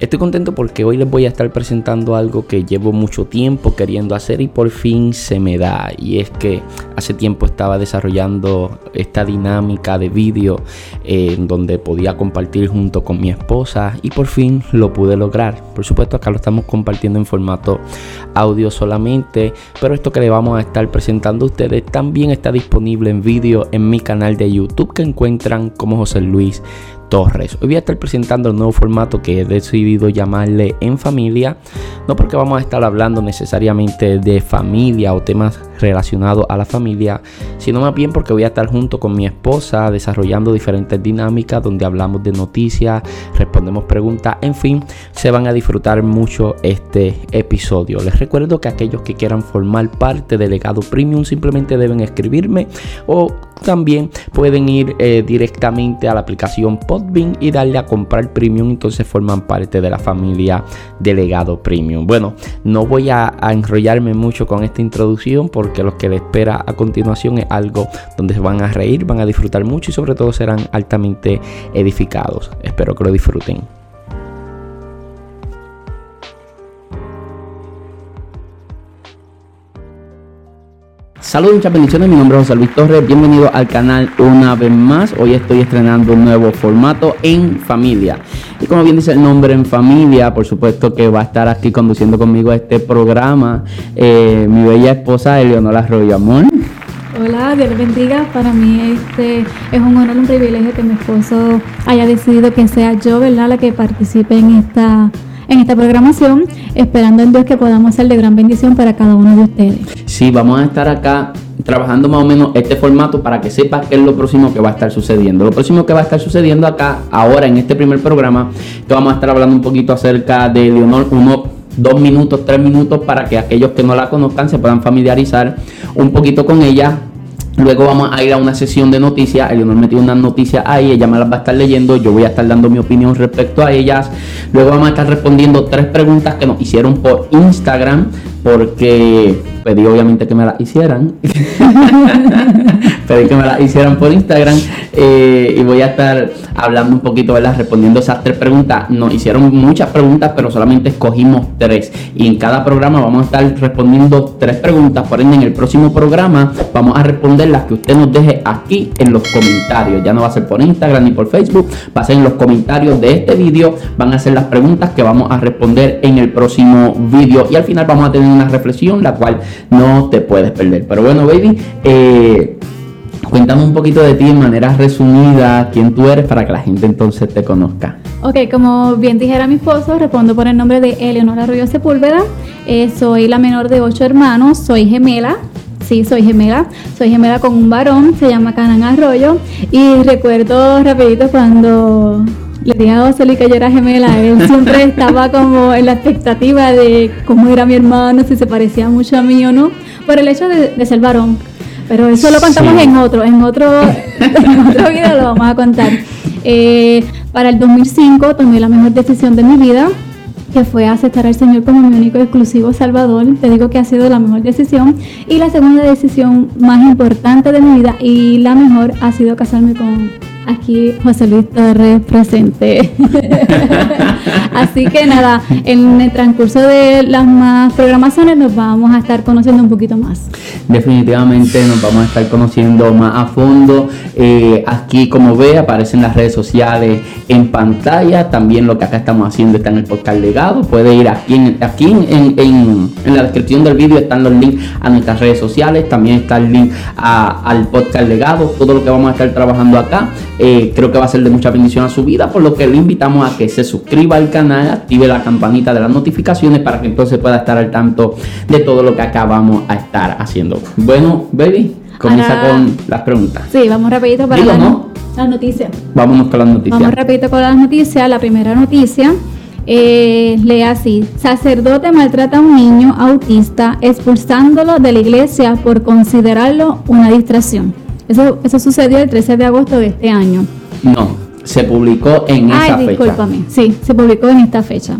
Estoy contento porque hoy les voy a estar presentando algo que llevo mucho tiempo queriendo hacer y por fin se me da. Y es que hace tiempo estaba desarrollando esta dinámica de vídeo eh, en donde podía compartir junto con mi esposa y por fin lo pude lograr. Por supuesto acá lo estamos compartiendo en formato audio solamente, pero esto que le vamos a estar presentando a ustedes también está disponible en vídeo en mi canal de YouTube que encuentran como José Luis Torres. Hoy voy a estar presentando el nuevo formato que he decidido llamarle En Familia, no porque vamos a estar hablando necesariamente de familia o temas relacionados a la familia, sino más bien porque voy a estar junto con mi esposa desarrollando diferentes dinámicas donde hablamos de noticias, respondemos preguntas, en fin, se van a disfrutar mucho este episodio. Les recuerdo que aquellos que quieran formar parte del legado premium simplemente deben escribirme o también pueden ir eh, directamente a la aplicación Podbean y darle a comprar premium. Entonces forman parte de la familia Delegado Premium. Bueno, no voy a, enrollarme mucho con esta introducción porque lo que les espera a continuación es algo donde se van a reír, van a disfrutar mucho y sobre todo serán altamente edificados. Espero que lo disfruten. Saludos, muchas bendiciones. Mi nombre es José Luis Torres. Bienvenido al canal una vez más. Hoy estoy estrenando un nuevo formato en familia. Y como bien dice el nombre en familia, por supuesto que va a estar aquí conduciendo conmigo este programa eh, mi bella esposa Eleonora Arroyo Amor. Hola, Dios bendiga. Para mí este es un honor, un privilegio que mi esposo haya decidido que sea yo, ¿verdad?, la que participe en esta en esta programación, esperando en Dios que podamos ser de gran bendición para cada uno de ustedes. Sí, vamos a estar acá trabajando más o menos este formato para que sepas qué es lo próximo que va a estar sucediendo. Lo próximo que va a estar sucediendo acá, ahora en este primer programa, te vamos a estar hablando un poquito acerca de Leonor, uno, dos minutos, tres minutos, para que aquellos que no la conozcan se puedan familiarizar un poquito con ella Luego vamos a ir a una sesión de noticias. Eleonor metió unas noticias ahí, ella me las va a estar leyendo. Yo voy a estar dando mi opinión respecto a ellas. Luego vamos a estar respondiendo tres preguntas que nos hicieron por Instagram, porque pedí obviamente que me las hicieran. pedí que me las hicieran por Instagram. Eh, y voy a estar hablando un poquito, ¿verdad? Respondiendo esas tres preguntas. Nos hicieron muchas preguntas, pero solamente escogimos tres. Y en cada programa vamos a estar respondiendo tres preguntas. Por ende, en el próximo programa vamos a responder las que usted nos deje aquí en los comentarios. Ya no va a ser por Instagram ni por Facebook, va a ser en los comentarios de este vídeo. Van a ser las preguntas que vamos a responder en el próximo vídeo. Y al final vamos a tener una reflexión, la cual no te puedes perder. Pero bueno, baby, eh, Cuéntame un poquito de ti de manera resumida, quién tú eres para que la gente entonces te conozca. Ok, como bien dijera mi esposo, respondo por el nombre de Eleonora Arroyo Sepúlveda. Eh, soy la menor de ocho hermanos, soy gemela. Sí, soy gemela. Soy gemela con un varón, se llama Canan Arroyo. Y recuerdo rapidito cuando le dije a José que yo era gemela, él siempre estaba como en la expectativa de cómo era mi hermano, si se parecía mucho a mí o no, por el hecho de ser varón. Pero eso lo contamos en otro, en otro, en otro video lo vamos a contar. Eh, para el 2005 tomé la mejor decisión de mi vida, que fue aceptar al Señor como mi único exclusivo Salvador. Te digo que ha sido la mejor decisión. Y la segunda decisión más importante de mi vida y la mejor ha sido casarme con aquí José Luis Torres presente. Así que nada, en el transcurso de las más programaciones nos vamos a estar conociendo un poquito más. Definitivamente nos vamos a estar conociendo más a fondo. Eh, aquí, como ve, aparecen las redes sociales en pantalla. También lo que acá estamos haciendo está en el podcast legado. Puede ir aquí, en, aquí en, la descripción del vídeo están los links a nuestras redes sociales. También está el link al podcast legado. Todo lo que vamos a estar trabajando acá. Eh, creo que va a ser de mucha bendición a su vida, por lo que le invitamos a que se suscriba al canal, active la campanita de las notificaciones para que entonces pueda estar al tanto de todo lo que acá vamos a estar haciendo. Bueno, baby, comienza con las preguntas. Sí, vamos rapidito para las noticias. Vámonos con las noticias. Vamos rapidito con las noticias. La primera noticia Eh, lee así, sacerdote maltrata a un niño autista expulsándolo de la iglesia por considerarlo una distracción. Eso, eso sucedió el 13 de agosto de este año. No, se publicó en Ay, esa fecha. discúlpame. Sí, se publicó en esta fecha.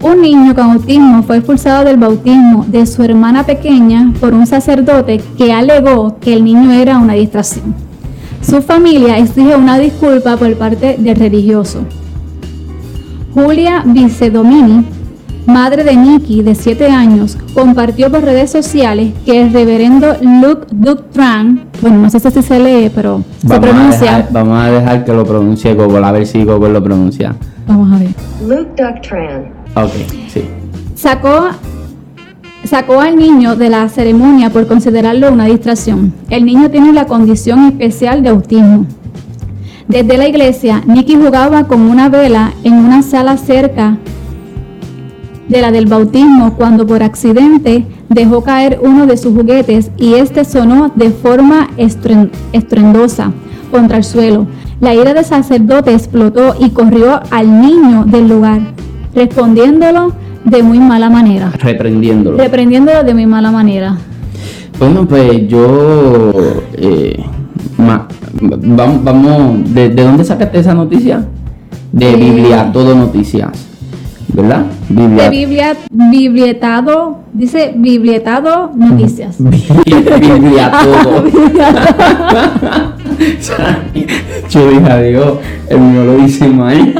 Un niño con autismo fue expulsado del bautismo de su hermana pequeña por un sacerdote que alegó que el niño era una distracción. Su familia exige una disculpa por parte del religioso. Julia Vicedomini, madre de Nicky de 7 años, compartió por redes sociales que el reverendo Luke Ductran, bueno, no sé si se lee, pero se Vamos a, pronuncia. dejar, vamos a dejar que lo pronuncie Google, a ver si Google lo pronuncia. Vamos a ver. Luke Ductran. Ok, sí. Sacó, sacó al niño de la ceremonia por considerarlo una distracción. El niño tiene la condición especial de autismo. Desde la iglesia, Nicky jugaba con una vela en una sala cerca de la del bautismo cuando por accidente dejó caer uno de sus juguetes y este sonó de forma estruendosa contra el suelo. La ira del sacerdote explotó y corrió al niño del lugar, respondiéndolo de muy mala manera. Reprendiéndolo. Reprendiéndolo de muy mala manera. Bueno, pues yo. eh, ma- vamos, vamos ¿de, de dónde sacaste esa noticia? De Eh. Biblia Todo Noticias, ¿verdad? Biblia. De Biblia, biblietado, dice biblietado noticias. Biblia Todo. yo dije adiós, el mío lo dice mal.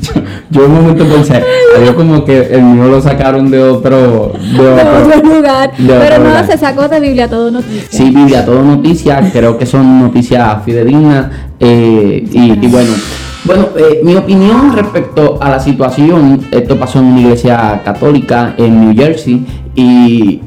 yo, yo un momento pensé, adiós como que el mío lo sacaron de otro, de de otro, lugar. de otro Pero no lugar. se sacó de biblietado noticias. Sí, Biblia, todo noticias, creo que son noticias fidedignas eh, y, y bueno. Bueno, eh, mi opinión respecto a la situación, esto pasó en una iglesia católica en New Jersey y,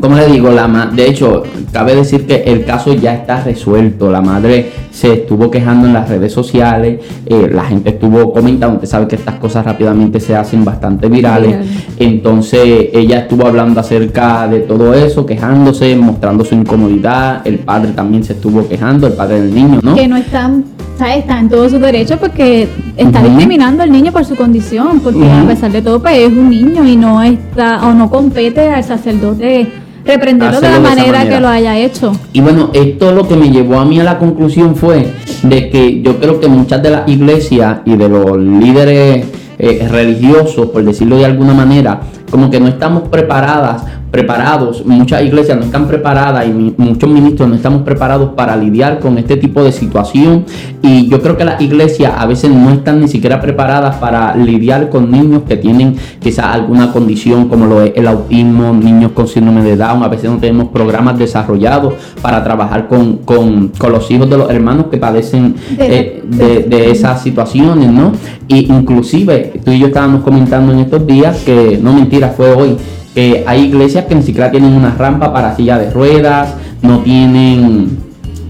como le digo, la ma- de hecho, cabe decir que el caso ya está resuelto, la madre se estuvo quejando en las redes sociales, eh, la gente estuvo comentando, usted sabe que estas cosas rápidamente se hacen bastante virales, Viral. entonces ella estuvo hablando acerca de todo eso, quejándose, mostrando su incomodidad. El padre también se estuvo quejando, el padre del niño, ¿no? Que no están, ¿sabes? Está en todo su derecho porque está discriminando al niño por su condición, porque a pesar de todo, pues es un niño y no está o no compete al sacerdote reprenderlo de la Hacerlo de manera, manera. que lo haya hecho. Y bueno, esto lo que me llevó a mí a la conclusión fue de que yo creo que muchas de las iglesias y de los líderes eh, religiosos, por decirlo de alguna manera, como que no estamos preparadas, preparados, muchas iglesias no están preparadas y mi- muchos ministros no estamos preparados para lidiar con este tipo de situación. Y yo creo que las iglesias a veces no están ni siquiera preparadas para lidiar con niños que tienen quizás alguna condición como lo es el autismo, niños con síndrome de Down, a veces no tenemos programas desarrollados para trabajar con, con- con los hijos de los hermanos que padecen De eh, de, de esas situaciones, ¿no? Y inclusive tú y yo estábamos comentando en estos días que, no mentira, fue hoy, que hay iglesias que ni siquiera tienen una rampa para silla de ruedas, no tienen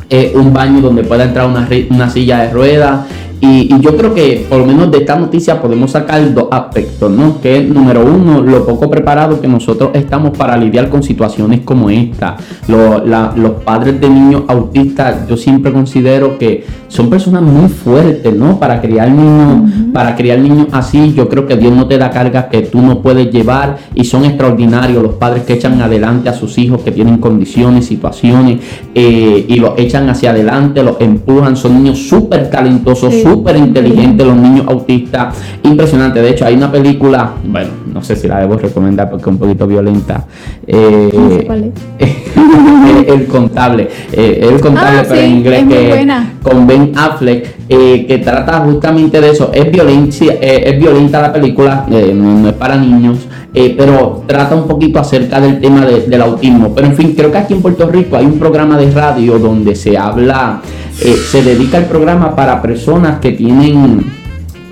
eh, un baño donde pueda entrar una, una silla de ruedas. Y, y yo creo que por lo menos de esta noticia podemos sacar dos aspectos, ¿no? Que es número uno, lo poco preparado que nosotros estamos para lidiar con situaciones como esta. Lo- la- los padres de niños autistas, yo siempre considero que son personas muy fuertes, ¿no? Para criar niños, para criar niños así, yo creo que Dios no te da cargas que tú no puedes llevar y son extraordinarios los padres que echan adelante a sus hijos que tienen condiciones, situaciones eh, y los echan hacia adelante, los empujan, son niños súper talentosos, Sí. Súper inteligentes, los niños autistas, impresionante. De hecho, hay una película, bueno, no sé si la debo recomendar porque es un poquito violenta. eh, No sé cuál es. El, el contable, eh, el contable, Ah, pero en inglés que con Ben Affleck, eh, que trata justamente de eso. Es violencia, eh, es violenta la película, eh, no, no es para niños, pero trata un poquito acerca del tema de- del autismo. Pero en fin, creo que aquí en Puerto Rico hay un programa de radio donde se habla, eh, se dedica el programa para personas que tienen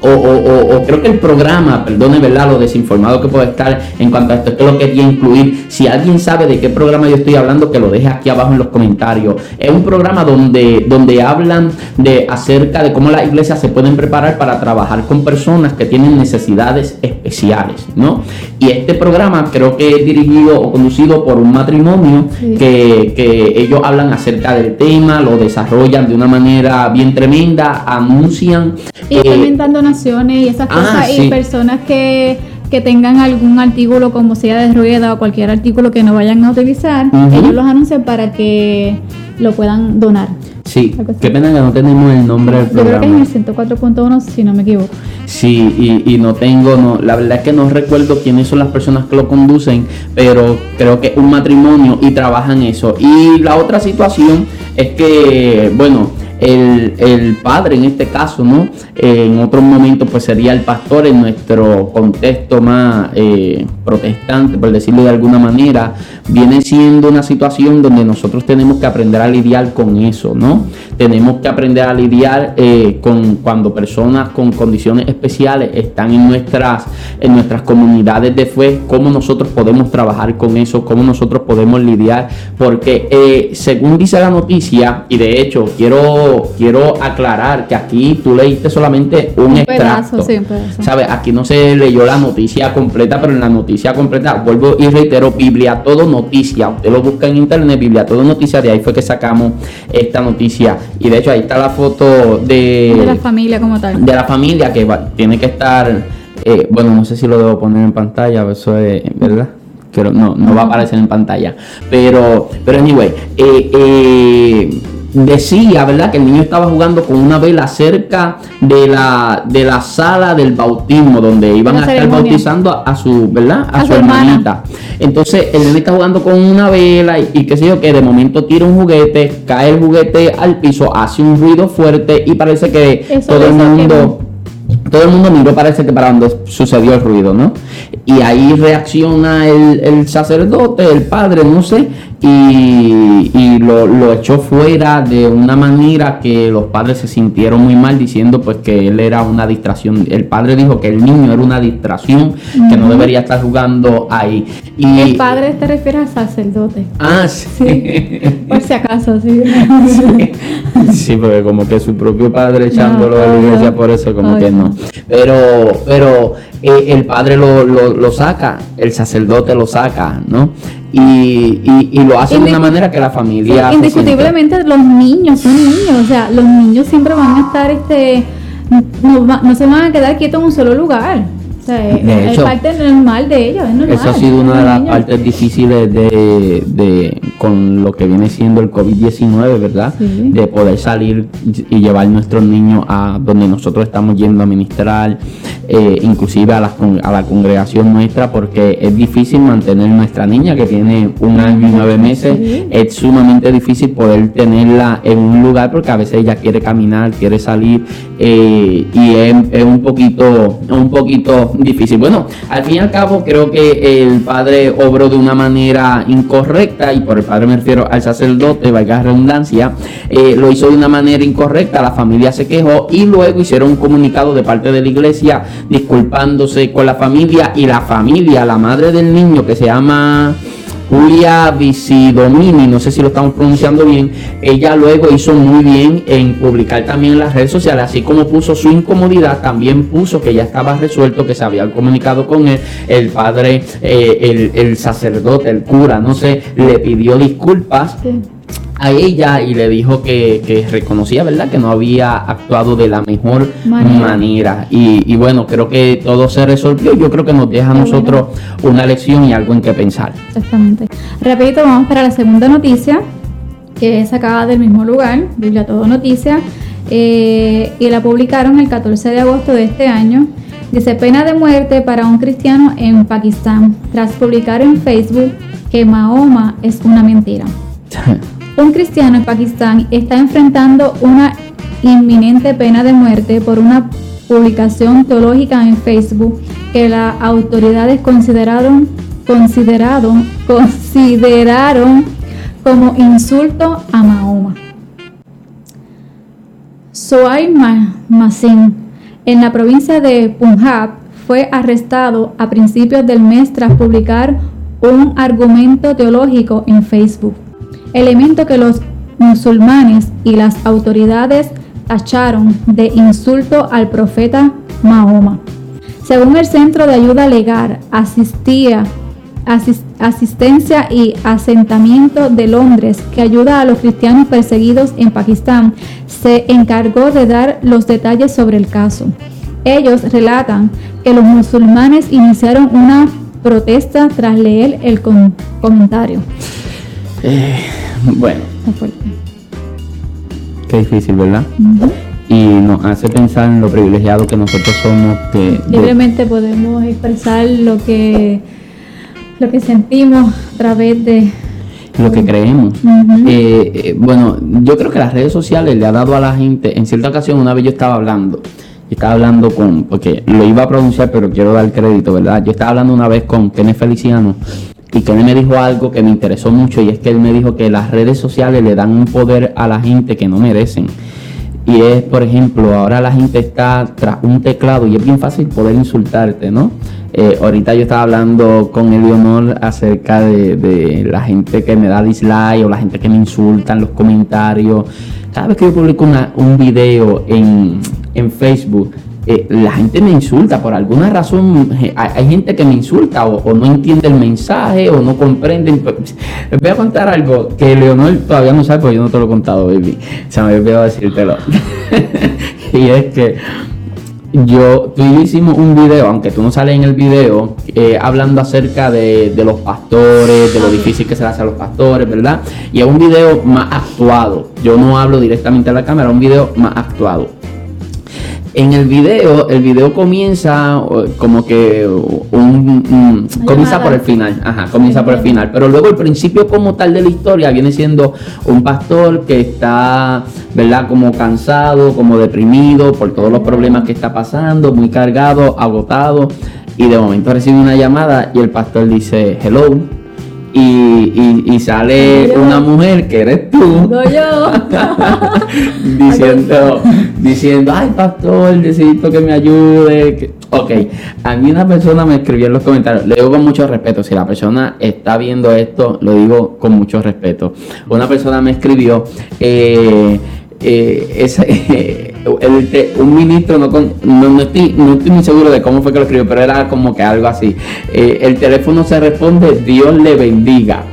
o, o, o, creo que el programa, perdone, ¿verdad? Lo desinformado que puede estar en cuanto a esto, que lo quería incluir. Si alguien sabe de qué programa yo estoy hablando, que lo deje aquí abajo en los comentarios. Es un programa donde, donde hablan de acerca de cómo las iglesias se pueden preparar para trabajar con personas que tienen necesidades especiales, ¿no? Y este programa creo que es dirigido o conducido por un matrimonio que, que ellos hablan acerca del tema, lo desarrollan de una manera bien tremenda, anuncian. Y también dando donaciones y esas ah, cosas y personas que, que tengan algún artículo como silla de rueda o cualquier artículo que no vayan a utilizar, ellos los anuncian para que lo puedan donar. Sí, qué pena que no tenemos el nombre del programa. Yo creo que es el 104.1 si no me equivoco. Sí, y, y, no tengo, no, la verdad es que no recuerdo quiénes son las personas que lo conducen, pero creo que es un matrimonio y trabajan eso. Y la otra situación es que, bueno, el, padre en este caso, ¿no? en otros momentos pues sería el pastor en nuestro contexto más eh, protestante, por decirlo de alguna manera, viene siendo una situación donde nosotros tenemos que aprender a lidiar con eso, ¿no? Tenemos que aprender a lidiar eh, con cuando personas con condiciones especiales están en nuestras, en nuestras comunidades de fe, cómo nosotros podemos trabajar con eso, cómo nosotros podemos lidiar, porque eh, según dice la noticia, y de hecho quiero quiero, aclarar que aquí tú leíste solamente un, extracto. ¿Sabes? Aquí no se leyó la noticia completa, pero en la noticia completa, vuelvo y reitero, Biblia Todo Noticia. Usted lo busca en internet, Biblia Todo Noticia, de ahí fue que sacamos esta noticia. Y de hecho ahí está la foto de... De la familia como tal. De la familia que tiene que estar... Eh, bueno, no sé si lo debo poner en pantalla, eso es, ¿verdad? Pero no, no va a aparecer en pantalla. Pero, pero anyway, eh, eh, decía, ¿verdad? Que el niño estaba jugando con una vela cerca de la, de la sala del bautismo, donde iban a estar bautizando a, su, ¿verdad? A, su, hermanita. Entonces, el niño está jugando con una vela y, qué sé yo, que de momento tira un juguete, cae el juguete al piso, hace un ruido fuerte y parece que todo el mundo todo el mundo miró, parece que para donde sucedió el ruido, ¿no? Y ahí reacciona el, el sacerdote, el padre, no sé, y, lo, echó fuera de una manera que los padres se sintieron muy mal diciendo pues que él era una distracción. El padre dijo que el niño era una distracción, que no debería estar jugando ahí. Y, el padre te refiere al sacerdote. Ah, sí. Por si acaso, sí. sí. porque como que su propio padre echándolo de la iglesia por eso como que no. Pero, pero eh, el padre lo, lo, lo saca, el sacerdote lo saca, ¿no? y, y, lo hace de una manera que la familia... indiscutiblemente los niños son niños, o sea, los niños siempre van a estar, este, no, no se van a quedar quietos en un solo lugar de parte normal de ellos. Eso ha sido una de las partes difíciles de, de, con lo que viene siendo el COVID-19, ¿verdad? De poder salir y llevar nuestros niños a donde nosotros estamos yendo a ministrar, eh, inclusive a la, a la congregación nuestra, porque es difícil mantener nuestra niña que tiene un año y nueve meses. Es sumamente difícil poder tenerla en un lugar porque a veces ella quiere caminar, quiere salir eh, y es, es un poquito, un poquito difícil. Bueno, al fin y al cabo creo que el padre obró de una manera incorrecta, y por el padre me refiero al sacerdote, valga redundancia, eh, lo hizo de una manera incorrecta, la familia se quejó y luego hicieron un comunicado de parte de la iglesia disculpándose con la familia y la familia, la madre del niño que se llama... Julia Visidomini, no sé si lo estamos pronunciando bien, ella luego hizo muy bien en publicar también en las redes sociales, así como puso su incomodidad, también puso que ya estaba resuelto, que se había comunicado con él, el padre, eh, el, sacerdote, el cura, no sé, le pidió disculpas a ella y le dijo que, reconocía, ¿verdad?, que no había actuado de la mejor manera. Y, bueno, creo que todo se resolvió. Yo creo que nos deja a nosotros una lección y algo en que pensar. Exactamente. Repito, vamos para la segunda noticia, que es sacada del mismo lugar, Biblia Todo Noticia, eh, y la publicaron el 14 de agosto de este año. Dice pena de muerte para un cristiano en Pakistán, tras publicar en Facebook que Mahoma es una mentira. Un cristiano en Pakistán está enfrentando una inminente pena de muerte por una publicación teológica en Facebook que las autoridades consideraron, como insulto a Mahoma. Soay Masin en la provincia de Punjab, fue arrestado a principios del mes tras publicar un argumento teológico en Facebook, elemento que los musulmanes y las autoridades tacharon de insulto al profeta Mahoma. Según el Centro de Ayuda Legal, asistía asistencia y asentamiento de Londres, que ayuda a los cristianos perseguidos en Pakistán, se encargó de dar los detalles sobre el caso. Ellos relatan que los musulmanes iniciaron una protesta tras leer el comentario. Eh, bueno. Qué difícil, ¿verdad? Y nos hace pensar en lo privilegiado que nosotros somos. Que, Libremente podemos expresar lo que lo que sentimos a través de lo que creemos. Eh, eh, bueno, yo creo que las redes sociales le ha dado a la gente, en cierta ocasión una vez yo estaba hablando, yo estaba hablando con, porque lo iba a pronunciar, pero quiero dar crédito, ¿verdad? Yo estaba hablando una vez con Kenneth Feliciano y Kenneth me dijo algo que me interesó mucho y es que él me dijo que las redes sociales le dan un poder a la gente que no merecen. Y es, por ejemplo, ahora la gente está tras un teclado y es bien fácil poder insultarte, ¿no? Eh, ahorita yo estaba hablando con Eleonor acerca de, la gente que me da dislike o la gente que me insulta en los comentarios. Cada vez que yo publico un video en, en Facebook, eh, la gente me insulta por alguna razón. Eh, hay, gente que me insulta o, no entiende el mensaje o no comprende. Les voy a contar algo que Leonor todavía no sabe porque yo no te lo he contado, baby. O sea, me olvidado decírtelo. y es que yo, tú y yo hicimos un video, aunque tú no sales en el video, eh, hablando acerca de, de, los pastores, de lo difícil que se le hace a los pastores, ¿verdad? Y es un video más actuado. Yo no hablo directamente a la cámara, un video más actuado. En el video, el video comienza como que un, comienza por el final, ajá, comienza por el final, pero luego el principio como tal de la historia viene siendo un pastor que está, ¿verdad? Como cansado, como deprimido por todos los problemas que está pasando, muy cargado, agotado y de momento recibe una llamada y el pastor dice, "Hello, y, y, sale una mujer que eres tú. Diciendo diciendo ay pastor necesito que me ayude ok. A mí una persona me escribió en los comentarios le digo con mucho respeto si la persona está viendo esto lo digo con mucho respeto. Una persona me escribió eh, eh, un ministro, no, no, estoy, no estoy muy seguro de cómo fue que lo escribió, pero era como que algo así. Eh, el teléfono se responde, Dios le bendiga,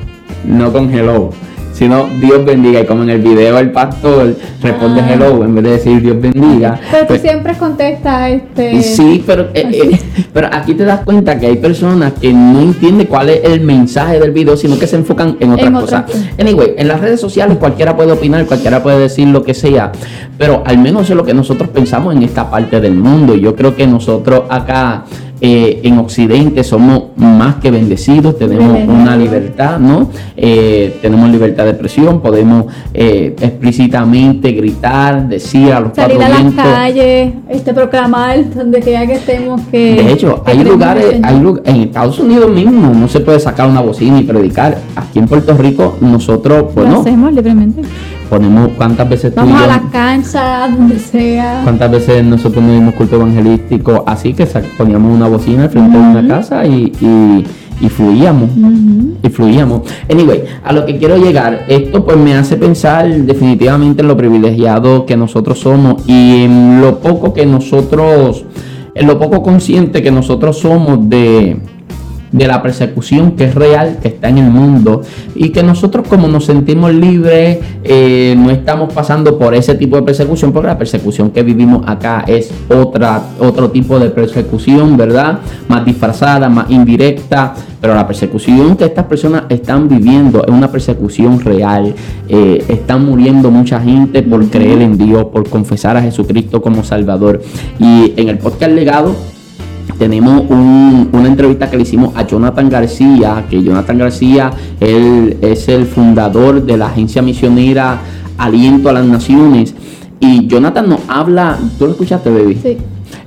no con hello sino Dios bendiga. Y como en el video el pastor responde ah. hello en vez de decir Dios bendiga. Pero tú pues siempre contestas este. Sí, pero, eh, eh, pero aquí te das cuenta que hay personas que no entienden cuál es el mensaje del video, sino que se enfocan en otras cosas. Anyway, en las redes sociales cualquiera puede opinar, cualquiera puede decir lo que sea, pero al menos eso es lo que nosotros pensamos en esta parte del mundo. Yo creo que nosotros acá eh, en Occidente somos más que bendecidos, tenemos una libertad, ¿no? Eh, tenemos libertad de expresión, podemos eh, explícitamente gritar, decir a los Salir a las calles, este, proclamar donde quiera que estemos que... De hecho, hay lugares, hay en Estados Unidos mismo no se puede sacar una bocina y predicar. Aquí en Puerto Rico nosotros. Lo hacemos libremente ponemos cuántas veces vamos a la cancha donde sea. Cuántas veces nosotros no dimos culto evangelístico así que poníamos una bocina al frente de una casa y, y, fluíamos. Y fluíamos. Anyway a lo que quiero llegar esto pues me hace pensar definitivamente en lo privilegiado que nosotros somos y en lo poco que nosotros en lo poco consciente que nosotros somos de de la persecución que es real, que está en el mundo y que nosotros como nos sentimos libres eh, no estamos pasando por ese tipo de persecución porque la persecución que vivimos acá es otra, otro tipo de persecución, ¿verdad? Más disfrazada, más indirecta, pero la persecución que estas personas están viviendo es una persecución real. Eh, están muriendo mucha gente por creer en Dios, por confesar a Jesucristo como Salvador. Y en el podcast legado tenemos una entrevista que le hicimos a Jonathan García, que Jonathan García él es el fundador de la agencia misionera Aliento a las Naciones. Y Jonathan nos habla, ¿tú lo escuchaste, baby? Sí.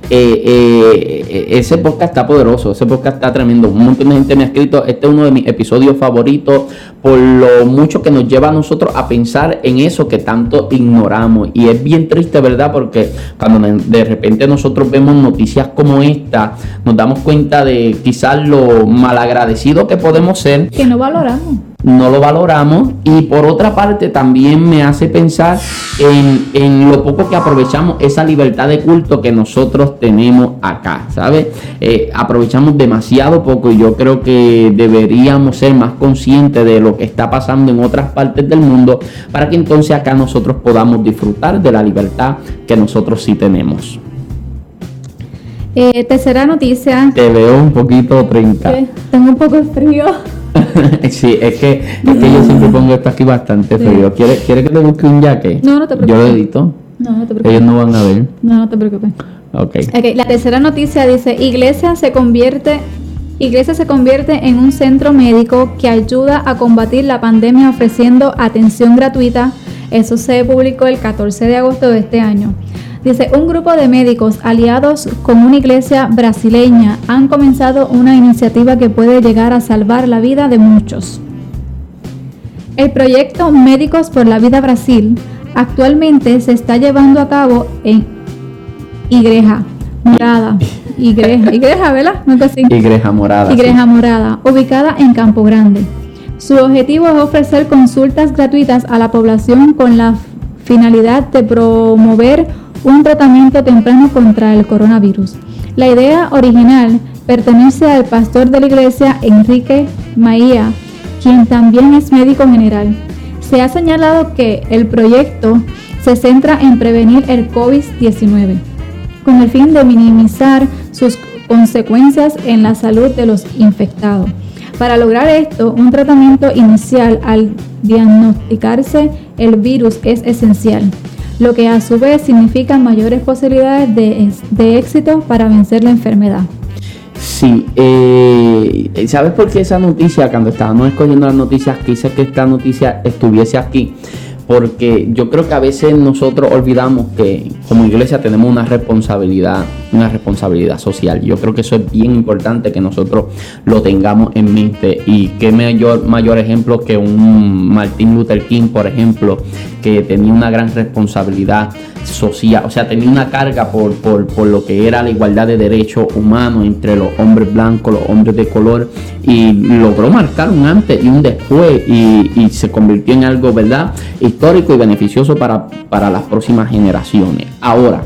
eh, eh, ese podcast está poderoso, ese podcast está tremendo. Un montón de gente me ha escrito, este es uno de mis episodios favoritos por lo mucho que nos lleva a nosotros a pensar en eso que tanto ignoramos. Y es bien triste, ¿verdad? Porque cuando de repente nosotros vemos noticias como esta, nos damos cuenta de quizás lo malagradecido que podemos ser. Que no valoramos no lo valoramos y por otra parte también me hace pensar en, lo poco que aprovechamos esa libertad de culto que nosotros tenemos acá, ¿sabes? Eh, aprovechamos demasiado poco y yo creo que deberíamos ser más conscientes de lo que está pasando en otras partes del mundo para que entonces acá nosotros podamos disfrutar de la libertad que nosotros sí tenemos. Eh, tercera noticia. Te veo un poquito 30. Tengo un poco de frío. sí, es que, es que yo siempre pongo esto aquí bastante frío. ¿Quieres quiere que te busque un jaque? No, no te preocupes. Yo lo edito. No, no te preocupes. Ellos no van a ver. No, no te preocupes. Okay. ok. La tercera noticia dice, Iglesia se convierte... Iglesia se convierte en un centro médico que ayuda a combatir la pandemia ofreciendo atención gratuita. Eso se publicó el 14 de agosto de este año. Dice, un grupo de médicos aliados con una iglesia brasileña han comenzado una iniciativa que puede llegar a salvar la vida de muchos. El proyecto Médicos por la Vida Brasil actualmente se está llevando a cabo en Igreja Morada. Igreja, Igreja ¿verdad? Igreja Morada. Igreja Morada, ubicada en Campo Grande. Su objetivo es ofrecer consultas gratuitas a la población con la finalidad de promover un tratamiento temprano contra el coronavirus. La idea original pertenece al pastor de la iglesia Enrique Maía, quien también es médico general. Se ha señalado que el proyecto se centra en prevenir el COVID-19, con el fin de minimizar sus consecuencias en la salud de los infectados. Para lograr esto, un tratamiento inicial al diagnosticarse el virus es esencial lo que a su vez significa mayores posibilidades de, éxito para vencer la enfermedad. Sí, eh, ¿sabes por qué esa noticia, cuando estábamos escogiendo las noticias, quise que esta noticia estuviese aquí? porque yo creo que a veces nosotros olvidamos que como iglesia tenemos una responsabilidad, una responsabilidad social. Yo creo que eso es bien importante que nosotros lo tengamos en mente y qué mayor mayor ejemplo que un Martin Luther King, por ejemplo, que tenía una gran responsabilidad social, o sea, tenía una carga por, por, lo que era la igualdad de derechos humanos entre los hombres blancos, los hombres de color, y logró marcar un antes y un después, y, se convirtió en algo, ¿verdad?, histórico y beneficioso para, para las próximas generaciones. Ahora,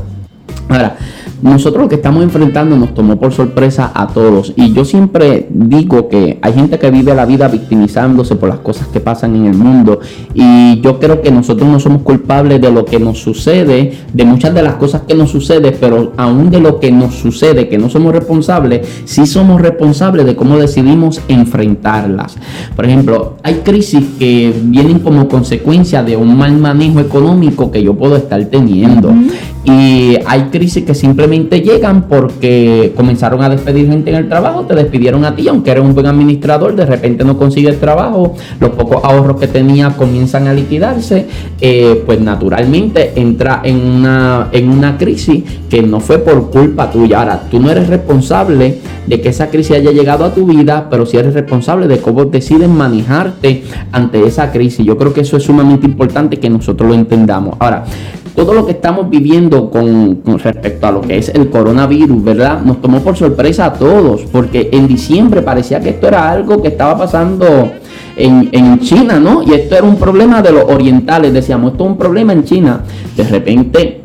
ahora, nosotros lo que estamos enfrentando nos tomó por sorpresa a todos. Y yo siempre digo que hay gente que vive la vida victimizándose por las cosas que pasan en el mundo. Y yo creo que nosotros no somos culpables de lo que nos sucede, de muchas de las cosas que nos sucede, pero aún de lo que nos sucede, que no somos responsables, sí somos responsables de cómo decidimos enfrentarlas. Por ejemplo, hay crisis que vienen como consecuencia de un mal manejo económico que yo puedo estar teniendo. Y hay crisis que simplemente llegan porque comenzaron a despedir gente en el trabajo, te despidieron a ti, aunque eres un buen administrador, de repente no consigues trabajo, los pocos ahorros que tenía comienzan a liquidarse, eh, pues naturalmente entra en una, en una crisis que no fue por culpa tuya. Ahora, tú no eres responsable de que esa crisis haya llegado a tu vida, pero sí eres responsable de cómo decides manejarte ante esa crisis. Yo creo que eso es sumamente importante que nosotros lo entendamos. Ahora, todo lo que estamos viviendo con, respecto a lo que es el coronavirus, ¿verdad? Nos tomó por sorpresa a todos, porque en diciembre parecía que esto era algo que estaba pasando en, China, ¿no? Y esto era un problema de los orientales, decíamos, esto es un problema en China. De repente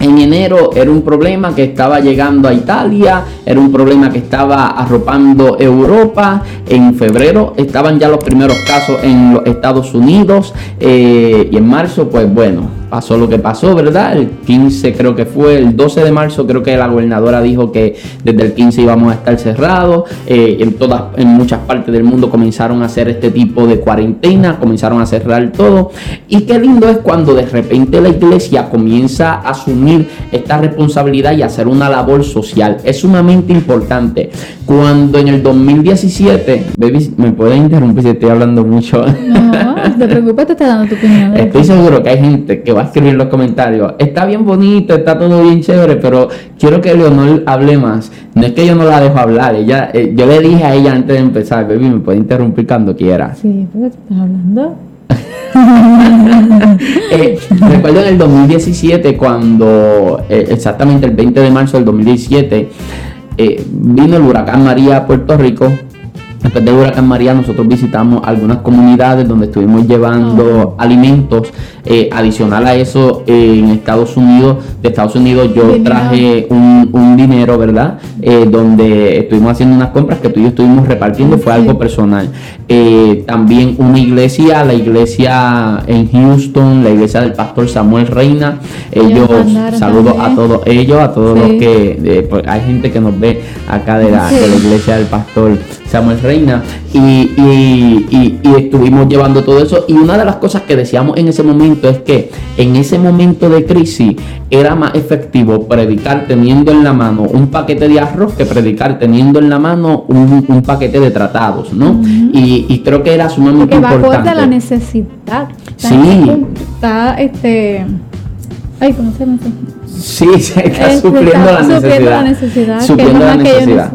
en enero era un problema que estaba llegando a Italia, era un problema que estaba arropando Europa. En febrero estaban ya los primeros casos en los Estados Unidos eh, y en marzo, pues bueno, pasó lo que pasó, ¿verdad? El 15 creo que fue, el 12 de marzo creo que la gobernadora dijo que desde el 15 íbamos a estar cerrados. Eh, en, todas, en muchas partes del mundo comenzaron a hacer este tipo de cuarentena, comenzaron a cerrar todo. Y qué lindo es cuando de repente la iglesia comienza a asumir esta responsabilidad y hacer una labor social. Es sumamente importante. Cuando en el 2017, baby, me puedes interrumpir si estoy hablando mucho. No, no te preocupes, te está dando tu opinión. Estoy seguro que hay gente que va va a escribir en los comentarios. Está bien bonito, está todo bien chévere, pero quiero que Leonor hable más. No es que yo no la dejo hablar. Ella, eh, yo le dije a ella antes de empezar, baby, me puede interrumpir cuando quiera. Sí, porque estás hablando. Eh, recuerdo en el 2017 cuando, eh, exactamente el 20 de marzo del 2017, eh, vino el huracán María a Puerto Rico. Después del huracán María nosotros visitamos algunas comunidades donde estuvimos llevando alimentos. Eh, adicional a eso, eh, en Estados Unidos, de Estados Unidos yo Dinero. traje un, un dinero, ¿verdad? Eh, donde estuvimos haciendo unas compras que tú y yo estuvimos repartiendo, fue algo personal. Eh, también una iglesia, la iglesia en Houston, la iglesia del pastor Samuel Reina. Ellos saludos a todos ellos, a todos Sí. los que, pues, hay gente que nos ve acá de la, Sí. de la iglesia del pastor Samuel Reina. Y, y- y- y estuvimos llevando todo eso. Y una de las cosas que decíamos en ese momento es que en ese momento de crisis era más efectivo predicar teniendo en la mano un paquete de arroz que predicar teniendo en la mano un, un paquete de tratados, ¿no? y, y creo que era sumamente Porque importante. a la necesidad. Está Sí. Está, este... Ay, ¿cómo se llama? Sí, se está Este, supliendo está la necesidad. supliendo la necesidad, es Supliendo la.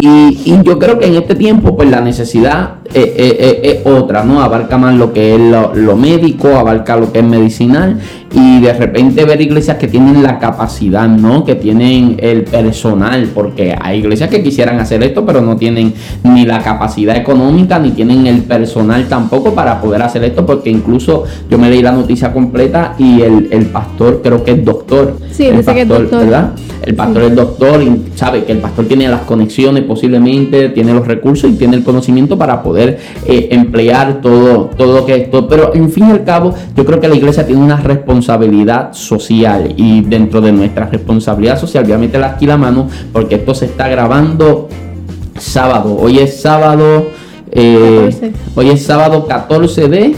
Y, y yo creo que en este tiempo, pues la necesidad eh, eh, eh, es otra, ¿no? Abarca más lo que es lo, lo médico, abarca lo que es medicinal. Y de repente ver iglesias que tienen la capacidad, ¿no? Que tienen el personal, porque hay iglesias que quisieran hacer esto, pero no tienen ni la capacidad económica, ni tienen el personal tampoco para poder hacer esto, porque incluso yo me leí la noticia completa y el, el pastor, creo que es doctor. Sí, el que es doctor. ¿verdad? El pastor Sí. es doctor y sabe que el pastor tiene las conexiones posiblemente, tiene los recursos y tiene el conocimiento para poder eh, emplear todo, todo lo que esto. Pero en fin y al cabo, yo creo que la iglesia tiene una responsabilidad social y dentro de nuestra responsabilidad social, obviamente la aquí la mano, porque esto se está grabando sábado. Hoy es sábado. eh, 14. hoy es sábado 14 de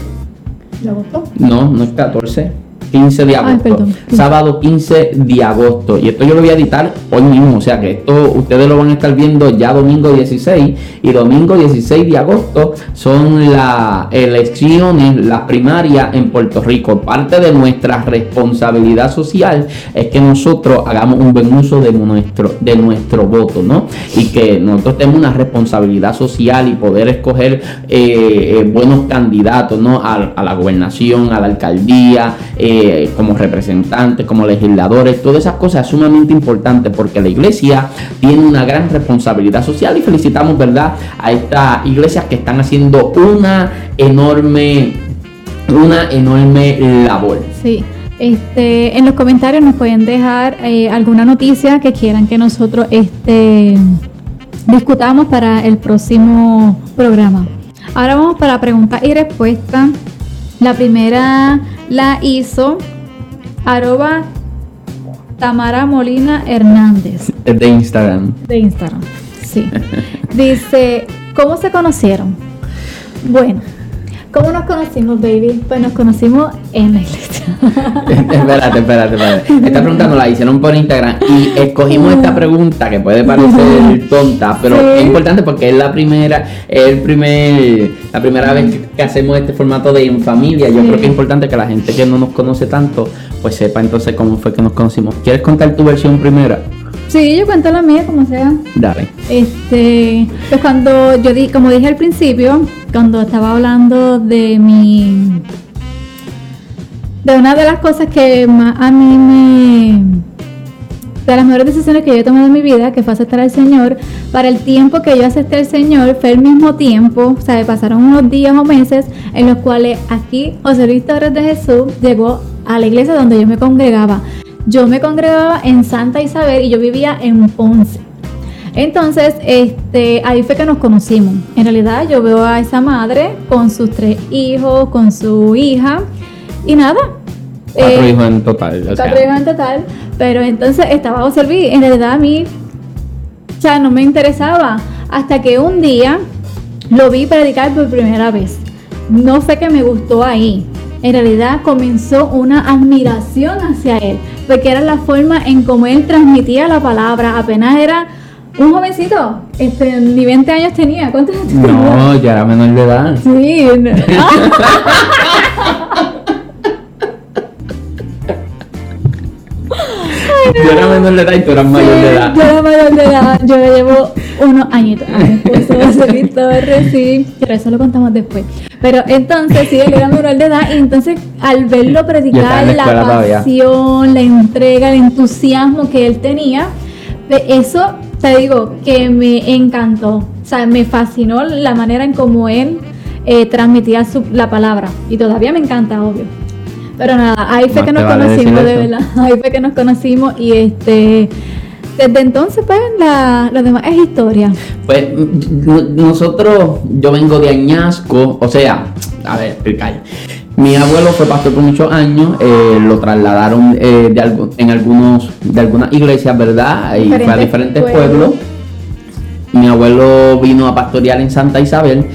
¿Le gustó? no, no es 14. 15 de Ay, agosto. perdón. Sábado 15 de agosto. Y esto yo lo voy a editar hoy mismo. O sea que esto ustedes lo van a estar viendo ya domingo 16. Y domingo 16 de agosto son las elecciones, las primarias en Puerto Rico. Parte de nuestra responsabilidad social es que nosotros hagamos un buen uso de nuestro, de nuestro voto, ¿no? Y que nosotros tenemos una responsabilidad social y poder escoger eh, eh, buenos candidatos, ¿no? A, a la gobernación, a la alcaldía, eh, como representantes, como legisladores, todas esas cosas es sumamente importante porque la iglesia tiene una gran responsabilidad social y felicitamos, ¿verdad? A estas iglesias que están haciendo una enorme, una enorme labor. Sí. Este, en los comentarios nos pueden dejar eh, alguna noticia que quieran que nosotros este, discutamos para el próximo programa. Ahora vamos para preguntas y respuestas. La primera la hizo arroba Tamara Molina Hernández de Instagram. de Instagram. Sí. Dice, ¿cómo se conocieron? Bueno, ¿cómo nos conocimos, baby? Pues nos conocimos en la iglesia. espérate, espérate, espérate. Esta pregunta nos la hicieron por Instagram y escogimos esta pregunta que puede parecer tonta, pero Sí. es importante porque es la primera, es el primer, la primera vez que, que hacemos este formato de en familia. Yo Sí. creo que es importante que la gente que no nos conoce tanto, pues sepa entonces cómo fue que nos conocimos. ¿Quieres contar tu versión primera? Sí, yo cuento la mía como sea. Dale. Este, pues cuando yo di, como dije al principio, cuando estaba hablando de mi de una de las cosas que más a mí me de las mejores decisiones que yo he tomado en mi vida, que fue aceptar al Señor, para el tiempo que yo acepté al Señor, fue el mismo tiempo, o sea, pasaron unos días o meses en los cuales aquí José Luis Torres de Jesús llegó a la iglesia donde yo me congregaba. Yo me congregaba en Santa Isabel y yo vivía en Ponce. Entonces, este, ahí fue que nos conocimos. En realidad, yo veo a esa madre con sus tres hijos, con su hija, y nada. Cuatro eh, hijos en total. o sea. cuatro hijos en total. Pero entonces estaba José Luis. En realidad, a mí, sea, no me interesaba. Hasta que un día lo vi predicar por primera vez. No fue que me gustó ahí. En realidad comenzó una admiración hacia él, porque era la forma en cómo él transmitía la palabra. Apenas era un jovencito, este, ni 20 años tenía. ¿Cuántos años tenía? No, ya era menor de edad. Sí. no. Yo era menor de edad y tú eras mayor de edad. Yo era mayor de edad, yo le llevo unos añitos. A mi esposo José Torres, sí, pero eso lo contamos después. Pero entonces, sí, él era menor de edad. Y entonces al verlo predicar, la, pasión, la entrega, el entusiasmo que él tenía, eso te digo que me encantó, o sea, me fascinó la manera en cómo él eh, transmitía la palabra. Y todavía me encanta, obvio. Pero nada, ahí fue que nos conocimos, de verdad. Ahí fue que nos conocimos y este. Desde entonces, pues, la, lo demás es historia. Pues, nosotros, yo vengo de Añasco, o sea, a ver, explicar. Mi abuelo fue pastor por muchos años, eh, lo trasladaron eh, de en algunos, de algunas iglesias, ¿verdad? Y fue a diferentes pueblos. Mi abuelo vino a pastorear en Santa Isabel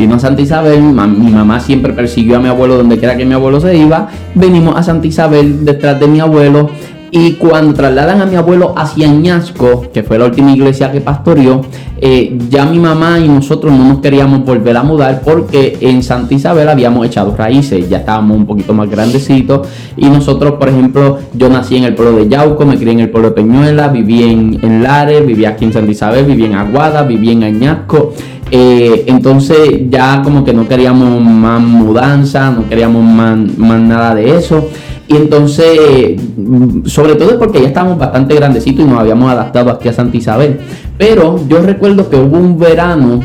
Vino a Santa Isabel, mi mamá siempre persiguió a mi abuelo donde quiera que mi abuelo se iba. Venimos a Santa Isabel detrás de mi abuelo. Y cuando trasladan a mi abuelo hacia Añasco, que fue la última iglesia que pastoreó, eh, ya mi mamá y nosotros no nos queríamos volver a mudar porque en Santa Isabel habíamos echado raíces, ya estábamos un poquito más grandecitos. Y nosotros, por ejemplo, yo nací en el pueblo de Yauco, me crié en el pueblo de Peñuela, viví en, en Lares, viví aquí en Santa Isabel, viví en Aguada, viví en Añasco. Eh, entonces ya como que no queríamos más mudanza, no queríamos más, nada de eso. Y entonces, mm, sobre todo porque ya estábamos bastante grandecitos y nos habíamos adaptado aquí a Santa Isabel. Pero yo recuerdo que hubo un verano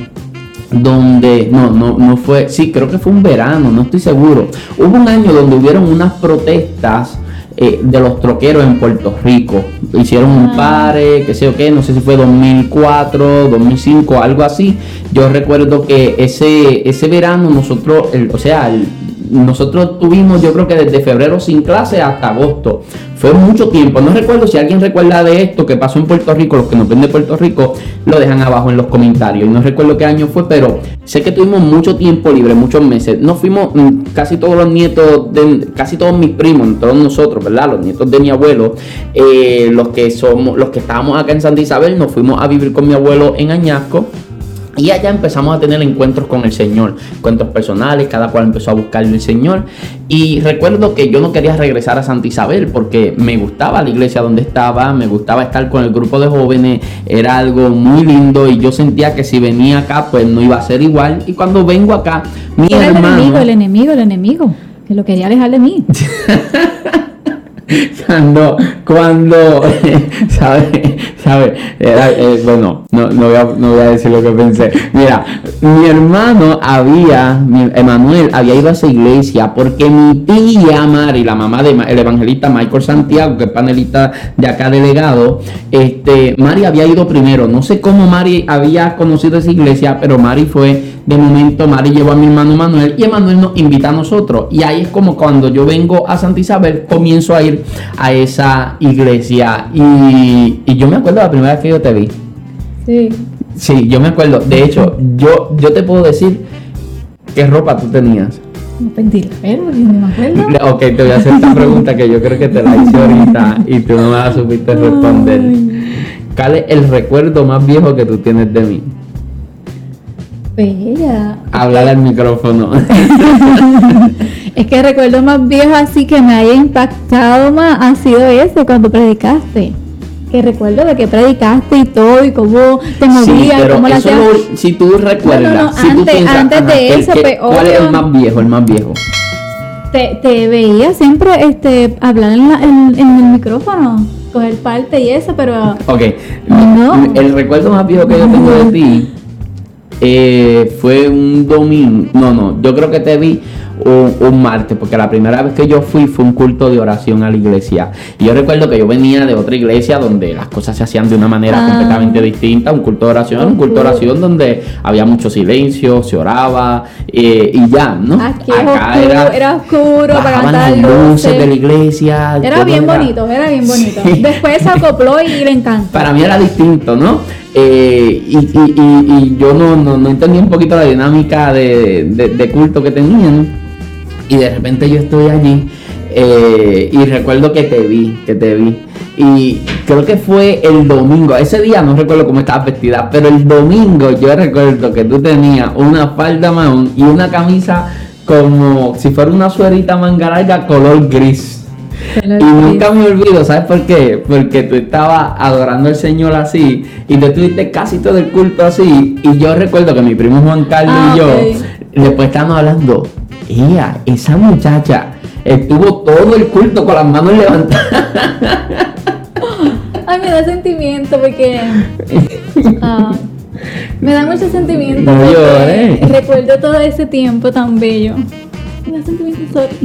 donde, no, no, no fue, sí, creo que fue un verano, no estoy seguro. Hubo un año donde hubieron unas protestas eh, de los troqueros en Puerto Rico. Hicieron un ah. pare, que sé yo qué, no sé si fue 2004, 2005, algo así. Yo recuerdo que ese, ese verano nosotros, o sea, el, nosotros tuvimos, yo creo que desde febrero sin clase hasta agosto. Fue mucho tiempo. No recuerdo si alguien recuerda de esto que pasó en Puerto Rico. Los que nos ven de Puerto Rico lo dejan abajo en los comentarios. No recuerdo qué año fue, pero sé que tuvimos mucho tiempo libre, muchos meses. Nos fuimos mm, casi todos los nietos, de, casi todos mis primos, todos nosotros, ¿verdad? Los nietos de mi abuelo, eh, los que somos, los que estábamos acá en Santa Isabel, nos fuimos a vivir con mi abuelo en Añasco. Y allá empezamos a tener encuentros con el Señor, encuentros personales, cada cual empezó a buscar el Señor. Y recuerdo que yo no quería regresar a Santa Isabel porque me gustaba la iglesia donde estaba, me gustaba estar con el grupo de jóvenes, era algo muy lindo y yo sentía que si venía acá pues no iba a ser igual. Y cuando vengo acá, mi hermano... El enemigo, el enemigo, el enemigo, que lo quería alejar de mí. cuando, cuando, ¿sabes? ¿Sabe? Eh, bueno, no, no, voy a, decir lo que pensé. Mira, mi hermano había, Emanuel, había ido a esa iglesia porque mi tía Mari, la mamá del el evangelista Michael Santiago, que es panelista de acá delegado, este, Mari había ido primero. No sé cómo Mari había conocido esa iglesia, pero Mari fue de momento Mari llevó a mi hermano Manuel y Emanuel nos invita a nosotros. Y ahí es como cuando yo vengo a Santa Isabel, comienzo a ir a esa iglesia. Y, yo me acuerdo la primera vez que yo te vi. Sí. Sí, yo me acuerdo. De hecho, yo, yo te puedo decir qué ropa tú tenías. No mentira, no me acuerdo. Ok, te voy a hacer esta pregunta que yo creo que te la hice ahorita y tú no me la supiste responder. ¿Cuál es el recuerdo más viejo que tú tienes de mí? Bella. Hablar al micrófono. es que recuerdo más viejo así que me haya impactado más ha sido ese cuando predicaste. Que recuerdo de que predicaste y todo y cómo te movías, sí, cómo la hacías. si tú recuerdas, si antes, tú antes de eso, pues, ¿cuál es el más viejo? El más viejo. Te, te veía siempre este hablar en, en, en el micrófono coger parte y eso, pero. Ok. No. El recuerdo más viejo que yo tengo de ti eh, fue un domingo, no, no, yo creo que te vi un, martes, porque la primera vez que yo fui fue un culto de oración a la iglesia. Y yo recuerdo que yo venía de otra iglesia donde las cosas se hacían de una manera ah. completamente distinta, un culto de oración, un culto de oración donde había mucho silencio, se oraba eh, y ya, ¿no? Acá era, era oscuro, para las luces de la iglesia. Era bien bonito, era bien bonito. Después se acopló y le encantó. Para mí era distinto, ¿no? Eh, y, y, yo no, no, entendí un poquito la dinámica de, de culto que tenían. Y de repente yo estoy allí eh, y recuerdo que te vi, que te vi. Y creo que fue el domingo. Ese día no recuerdo cómo estabas vestida, pero el domingo yo recuerdo que tú tenías una falda marrón y una camisa como si fuera una suerita manga larga color gris. Y nunca me olvido, ¿sabes por qué? Porque tú estabas adorando al Señor así y tú estuviste casi todo el culto así. Y yo recuerdo que mi primo Juan Carlos Ah, y yo, ok. Después estábamos hablando, ella, esa muchacha, estuvo todo el culto con las manos levantadas. Ay, me da sentimiento porque. ah, me da mucho sentimiento. No llores. Recuerdo todo ese tiempo tan bello. Me da sentimiento, sorry.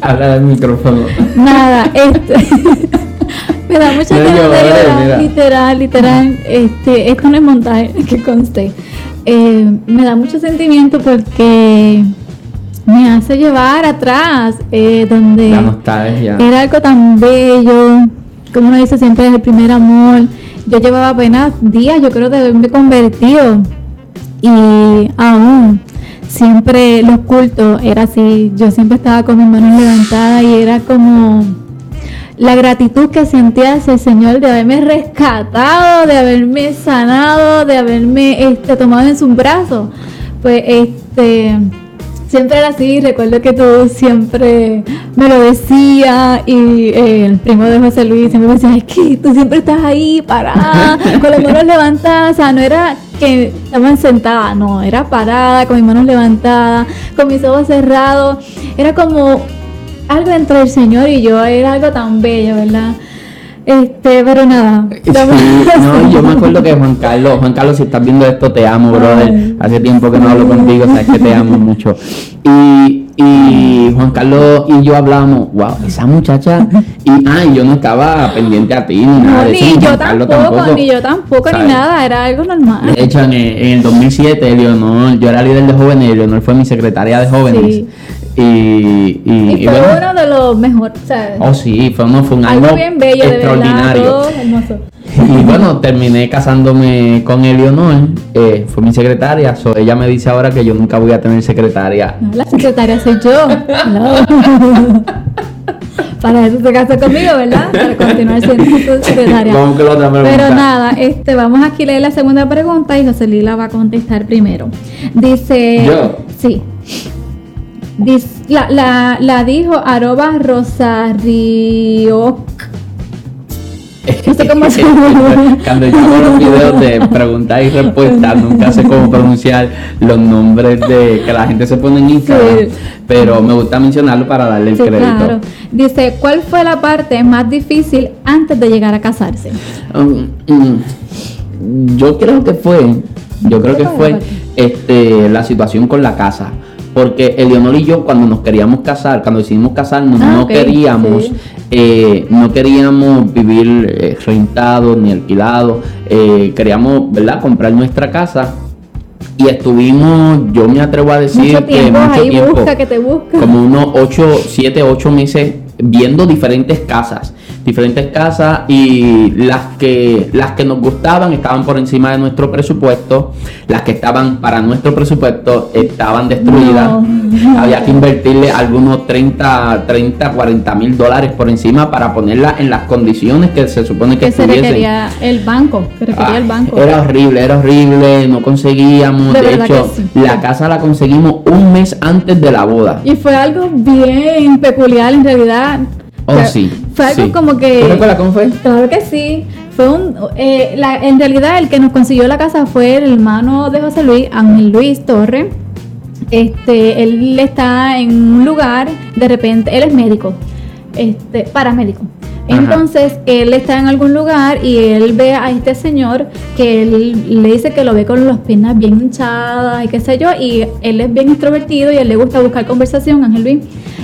Habla del micrófono. Nada, este. me da mucha No llores, llorar, literal, literal. Este, esto no es montaje, que conste. Eh, me da mucho sentimiento porque me hace llevar atrás, eh, donde La nostalgia. era algo tan bello, como uno dice siempre es el primer amor. Yo llevaba apenas días, yo creo, de haberme convertido. Y aún, siempre los cultos era así. Yo siempre estaba con mis manos levantadas y era como la gratitud que sentía hacia el Señor de haberme rescatado, de haberme sanado, de haberme este, tomado en sus brazos. Pues este siempre era así, recuerdo que tú siempre me lo decías y eh, el primo de José Luis siempre me decía, es que tú siempre estás ahí parada, con las manos levantadas, o sea, no era que estaban sentadas, no, era parada, con mis manos levantadas, con mis ojos cerrados, era como algo entre el Señor y yo, era algo tan bello, ¿verdad? Este, pero nada. Sí, no, yo me acuerdo que Juan Carlos, Juan Carlos, si estás viendo esto, te amo, brother. Hace tiempo que no hablo contigo, sabes que te amo mucho. Y, y Juan Carlos y yo hablamos, wow, esa muchacha. Y ah, yo no estaba pendiente a ti ni nada No, de eso. ni yo tampoco, ni yo tampoco, ni nada, era algo normal. De hecho, en el, en el 2007, Leonor, yo era líder de jóvenes y Leonor fue mi secretaria de jóvenes. Sí. Y, y, Y y fue bueno, uno de los mejores, ¿sabes? oh sí, fue, uno, fue un algo año bien bello, de verdad, extraordinario. Y bueno, terminé casándome con Eleonor, eh, fue mi secretaria, so, ella me dice ahora que yo nunca voy a tener secretaria. No, la secretaria soy yo. No. Para eso se casó conmigo, ¿verdad? Para continuar siendo tu secretaria. Vamos con la otra pregunta. Pero nada, este, vamos aquí a leer la segunda pregunta y José Lila va a contestar primero. Dice. ¿Yo? Sí. La, la, la dijo arroba Rosario. No sé cómo se llama. Cuando yo hago los videos de preguntas y respuestas, nunca sé cómo pronunciar los nombres de que la gente se pone en Instagram, Sí. pero me gusta mencionarlo para darle el Sí, crédito. claro. Dice, ¿cuál fue la parte más difícil antes de llegar a casarse? Um, mm, yo creo que fue, yo creo que ¿Cuál fue este, la situación con la casa. Porque Eleonor y yo cuando nos queríamos casar, cuando decidimos casarnos, Ah, no queríamos, sí. eh, no queríamos vivir eh, rentados ni alquilados, eh, queríamos, ¿verdad?, comprar nuestra casa. Y estuvimos, yo me atrevo a decir Mucho que tiempo mucho ahí tiempo, busca que te busca. como unos 8, 7, 8 meses viendo diferentes casas, diferentes casas y las que las que nos gustaban estaban por encima de nuestro presupuesto, las que estaban para nuestro presupuesto estaban destruidas. No. Había que invertirle algunos 30, 30, 40 mil dólares por encima para ponerla en las condiciones que se supone que, que se requería el banco, que requería el Ay, banco. Era horrible, era horrible, no conseguíamos. De hecho, sí. la casa la conseguimos un mes antes de la boda. Y fue algo bien peculiar en realidad. Oh, Fue- sí. Fue algo sí. como que... ¿Tú recuerdas cómo fue? Claro que sí. Fue un, eh, la- en realidad el que nos consiguió la casa fue el hermano de José Luis, Ángel Luis Torre. Este, él está en un lugar, de repente, él es médico, este, paramédico. Ajá. Entonces, él está en algún lugar y él ve a este señor que él le dice que lo ve con las piernas bien hinchadas y qué sé yo, y él es bien extrovertido y a él le gusta buscar conversación, Ángel Luis.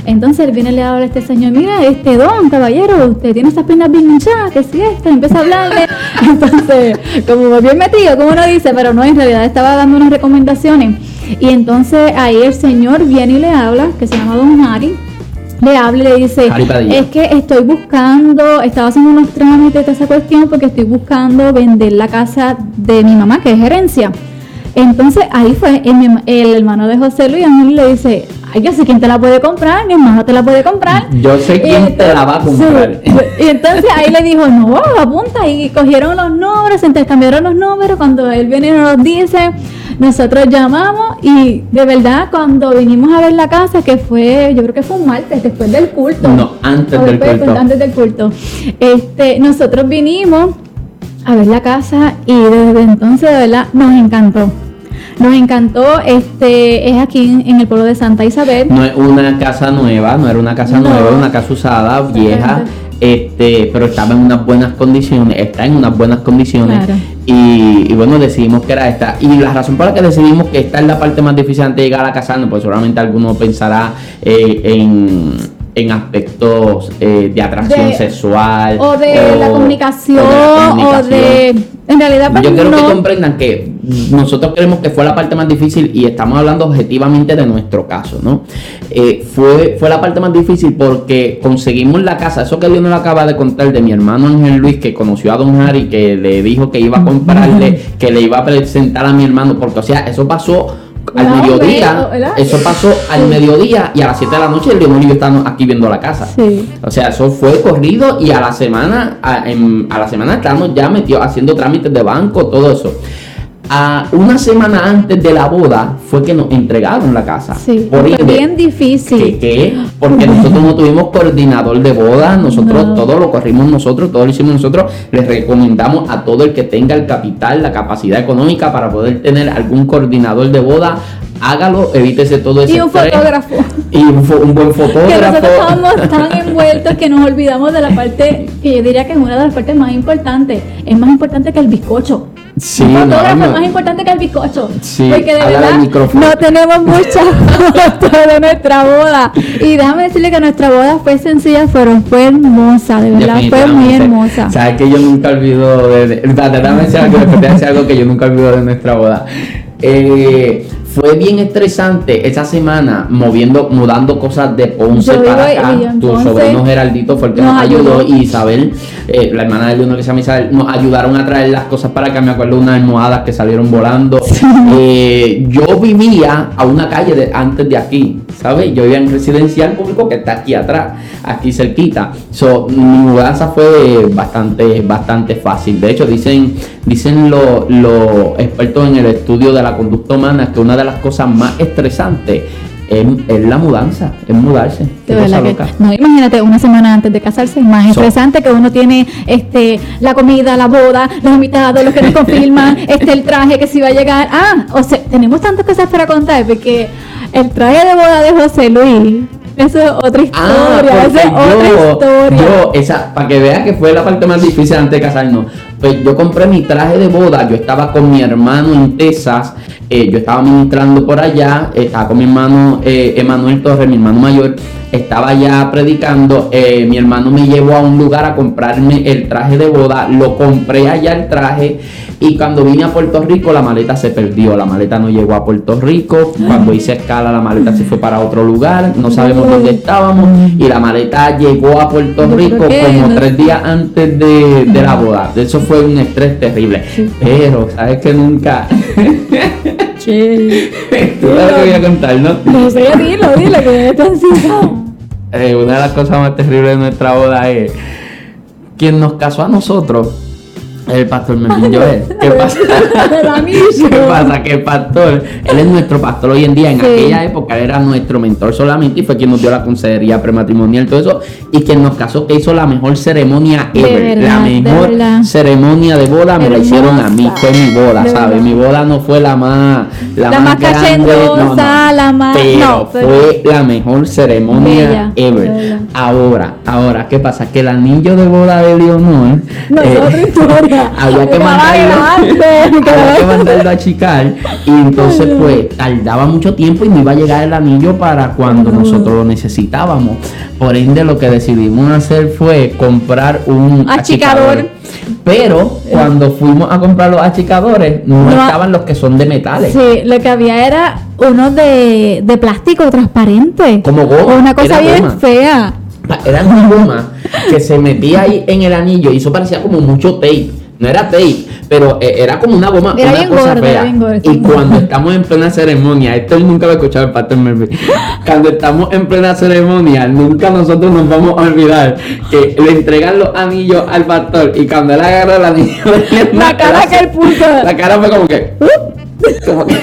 Entonces él viene y le habla a este señor, mira, este don, caballero, usted tiene esas piernas bien hinchadas, que si esto, y empieza a hablarle. Entonces, como bien metido, como uno dice, pero no, en realidad estaba dando unas recomendaciones. Y entonces ahí el señor viene y le habla, que se llama Don Harry, le habla y le dice, es que estoy buscando, estaba haciendo unos trámites de esa cuestión porque estoy buscando vender la casa de mi mamá, que es gerencia. Entonces ahí fue el, el hermano de José Luis Ángel le dice, ay, yo sé quién te la puede comprar, mi hermano te la puede comprar. Yo sé quién te la va a comprar. Sí. Y entonces ahí le dijo, no, apunta. Y cogieron los números, se intercambiaron los números. Cuando él viene y nos dice, nosotros llamamos y de verdad cuando vinimos a ver la casa, que fue, yo creo que fue un martes después del culto. No, antes del culto. Antes del culto. Este, nosotros vinimos a ver la casa y desde entonces de verdad nos encantó. Nos encantó, este, es aquí en, en el pueblo de Santa Isabel. No es una casa nueva, no era una casa No. nueva, era una casa usada, vieja, este, pero estaba en unas buenas condiciones, está en unas buenas condiciones. Claro. Y, y bueno, decidimos que era esta. Y la razón por la que decidimos que esta es la parte más difícil antes de llegar a casarnos, pues seguramente alguno pensará eh, en, en aspectos eh, de atracción De- sexual. o de la comunicación, o de la o comunicación. de... En realidad, pues Yo quiero que comprendan que nosotros creemos que fue la parte más difícil y estamos hablando objetivamente de nuestro caso, ¿no? Eh, fue, fue la parte más difícil porque conseguimos la casa, eso que Dios nos acaba de contar de mi hermano Ángel Luis que conoció a Don Harry, que le dijo que iba a comprarle, que le iba a presentar a mi hermano, porque o sea, eso pasó al mediodía, eso pasó al mediodía y a las 7 de la noche el Leonor y yo estábamos aquí viendo la casa. Sí. O sea, eso fue corrido y a la semana, a, en- a la semana estamos ya metidos haciendo trámites de banco, todo eso. A una semana antes de la boda fue que nos entregaron la casa. Sí, Por fue bien ¿qué, difícil. qué? Porque nosotros no tuvimos coordinador de boda, nosotros No. todo lo corrimos nosotros, todo lo hicimos nosotros. Les recomendamos a todo el que tenga el capital, la capacidad económica para poder tener algún coordinador de boda, hágalo, evítese todo ese Y un estrés. fotógrafo. Y un, fo- un buen Que fotógrafo. nosotros estábamos tan envueltos que nos olvidamos de la parte que yo diría que es una de las partes más importantes. Es más importante que el bizcocho. Sí, un fotógrafo no. es más importante que el bizcocho. Sí, porque de verdad no tenemos muchas fotos de nuestra boda. Y déjame decirle que nuestra boda fue sencilla, pero fue hermosa. De verdad, fue muy hermosa. Sabes que yo nunca olvido de, déjame algo, decir algo que yo nunca olvido de nuestra boda. Eh, fue bien estresante esa semana moviendo, mudando cosas de Ponce Yo para acá. Tu Ponce sobrino Geraldito fue el que nos, nos ayudó, ayudó. y Isabel, eh, la hermana de uno que se llama Isabel, nos ayudaron a traer las cosas para acá. Me acuerdo de unas almohadas que salieron volando. Eh, yo vivía a una calle de, antes de aquí, ¿sabes? Yo vivía en residencial público que está aquí atrás, aquí cerquita. So, mi mudanza fue bastante, bastante fácil. De hecho, dicen, dicen los expertos en el estudio de la conducta humana que una de las cosas más estresantes es, la mudanza, es mudarse. De verdad que, loca. no, imagínate una semana antes de casarse, más So- estresante que uno tiene este la comida, la boda, los invitados, los que nos confirman, este el traje que si va a llegar. Ah, o sea, tenemos tantas cosas para contar porque el traje de boda de José Luis, eso es otra Ah, historia, porque es otra historia. yo, esa, para que veas que fue la parte más difícil antes de casarnos. Pues yo compré mi traje de boda, yo estaba con mi hermano en Texas, eh, yo estaba ministrando por allá, estaba con mi hermano eh, Emanuel Torres, mi hermano mayor, estaba ya predicando, eh, mi hermano me llevó a un lugar a comprarme el traje de boda, lo compré allá el traje y cuando vine a Puerto Rico la maleta se perdió, la maleta no llegó a Puerto Rico, cuando hice escala la maleta se fue para otro lugar, no sabemos dónde estábamos y la maleta llegó a Puerto Rico como tres días antes de, de la boda. Eso fue un estrés terrible. Pero, ¿sabes que nunca? Che. Tú sabes lo que voy a contar, ¿no? No sé, dilo, dilo, que esto ansiedad. Eh, una de las cosas más terribles de nuestra boda es quien nos casó a nosotros. El pastor Melvin Joel. ¿Qué pasa? ¿Qué pasa? Que el pastor, él es nuestro pastor hoy en día. En Sí. aquella época él era nuestro mentor solamente y fue quien nos dio la consejería prematrimonial, todo eso. Y quien nos casó, que hizo la mejor ceremonia De ever. la verdad, de mejor verdad. ceremonia de boda me la hicieron a mí. Hermosa. Fue mi boda, De ¿sabes? Mi boda no fue la más. La, La más grande, cachendosa, la más- Pero no, fue la mejor ceremonia Bella, ever. de. Ahora, ahora, ¿qué pasa? Que el anillo de boda de Leonor. No, es eh, otra historia. Había que mandarlo, había que mandarlo a achicar y entonces pues tardaba mucho tiempo y no iba a llegar el anillo para cuando No. nosotros lo necesitábamos. Por ende lo que decidimos hacer fue comprar un Achicador. Pero cuando fuimos a comprar los achicadores no, No. estaban los que son de metales. Sí, lo que había era uno de, de plástico transparente. Como goma, Una cosa bien goma. fea. Era una goma que se metía ahí en el anillo y eso parecía como mucho tape. No era tape, pero eh, era como una goma, Era una cosa fea. y cuando estamos en plena ceremonia, esto nunca lo ha escuchado el pastor Melvin. Cuando estamos en plena ceremonia, nunca nosotros nos vamos a olvidar que le entregan los anillos al pastor y cuando él agarra el anillo, La cara que él puso. la cara fue como que. Como que...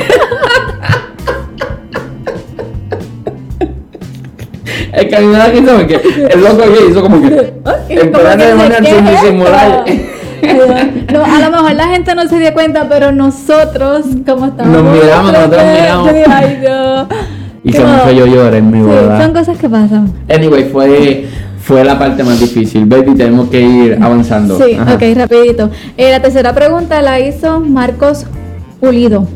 Es que a mí me da risa porque el loco que hizo como que. En se manera sin disimular. No, a lo mejor la gente no se dio cuenta, pero nosotros, como estábamos. Nos miramos, nosotros miramos. yo Ay, Dios. Y se me hizo yo llorar en mi Sí, boda. son cosas que pasan. Anyway, fue, fue la parte más difícil. Baby, tenemos que ir avanzando. Sí, Ajá. ok, rapidito. Eh, la tercera pregunta la hizo Marcos Pulido.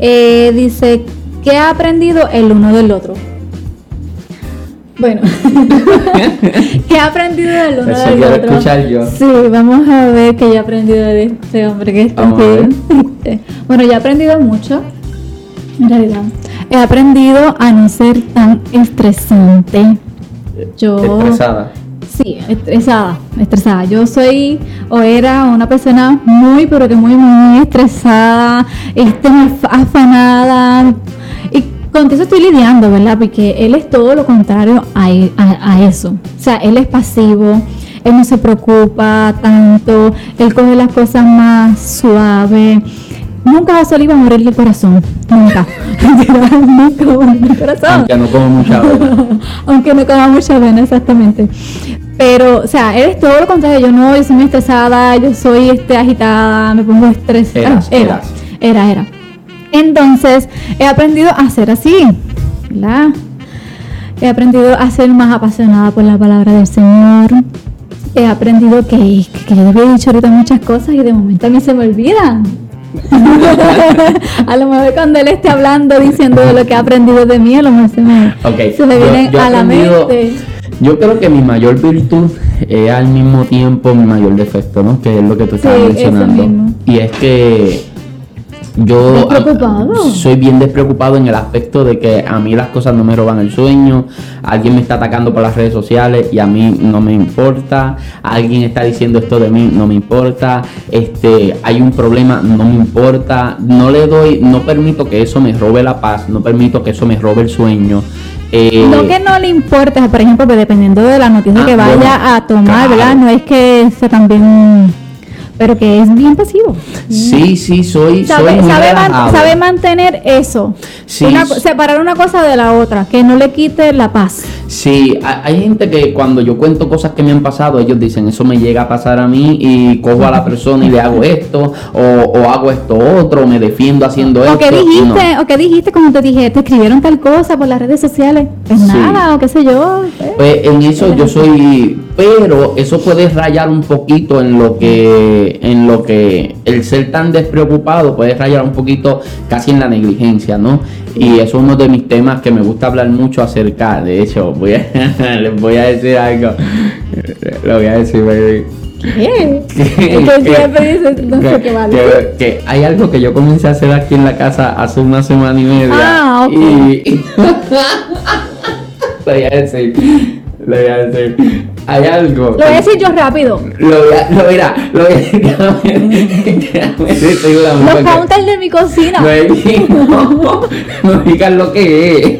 Eh, dice, ¿qué ha aprendido el uno del otro? Bueno, ¿qué ha aprendido el uno Eso del quiero otro? escuchar yo. Sí, vamos a ver qué he aprendido de este hombre que está aquí. Bueno, yo he aprendido mucho, en realidad. He aprendido a no ser tan estresante. Yo... Estresada. Sí, estresada, estresada. Yo soy o era una persona muy, pero que muy, muy estresada, este, af- afanada. Y con eso estoy lidiando, ¿verdad? Porque él es todo lo contrario a, a- a eso. O sea, él es pasivo, él no se preocupa tanto, él coge las cosas más suaves. Nunca va a salir a morir el corazón. Nunca. Nunca va a morir el corazón. Aunque no como mucha agua. Aunque no coma mucha pena, exactamente. Pero, o sea, eres todo lo contrario. Yo no, yo soy muy estresada, yo soy este, agitada, me pongo estresada. Eras, era, eras. era, era. Entonces, he aprendido a ser así, ¿verdad? He aprendido a ser más apasionada por la palabra del Señor. He aprendido que, que yo había dicho ahorita muchas cosas y de momento a mí se me olvidan. a lo mejor cuando él esté hablando, diciendo de lo que ha aprendido de mí, a lo mejor se me, se me vienen yo a la mente. Yo creo que mi mayor virtud es al mismo tiempo mi mayor defecto, ¿no? Que es lo que tú estabas Sí, mencionando. Y es que yo ah, soy bien despreocupado en el aspecto de que a mí las cosas no me roban el sueño, alguien me está atacando por las redes sociales y a mí no me importa, alguien está diciendo esto de mí, no me importa, este, hay un problema, no me importa, no le doy, no permito que eso me robe la paz, no permito que eso me robe el sueño. Eh, No que no le importe, por ejemplo, pues dependiendo de la noticia Ah, que vaya bueno, a tomar, claro. ¿verdad? No es que sea también, pero que es bien pasivo. Sí, sí, soy, soy Sabe, muy sabe, man- sabe mantener eso, Sí. Una separar una cosa de la otra, que no le quite la paz. Sí, ha- hay gente que cuando yo cuento cosas que me han pasado, ellos dicen, eso me llega a pasar a mí y cojo a la persona y le hago esto, o, o hago esto otro, o me defiendo haciendo esto. O que no. dijiste, o que dijiste cuando te dije, te escribieron tal cosa por las redes sociales. Pues Sí. nada, o qué sé yo. eh. Pues en eso yo soy, pero eso puede rayar un poquito en lo que, en lo que el ser tan despreocupado puede rayar un poquito casi en la negligencia, ¿no? Y eso es uno de mis temas que me gusta hablar mucho acerca. De hecho, voy a, les voy a decir algo. Lo voy a decir, baby. ¿Qué? Que- siempre dices, no sé qué vale. que- que hay algo que yo comencé a hacer aquí en la casa hace una semana y media. Ah, ok. Y. lo voy a decir. Lo voy a decir. Hay algo. Lo voy a decir yo rápido. Lo voy a. Lo, mira, lo voy a. Decirlo, Los counters de mi cocina. Baby, no, no digas lo que es.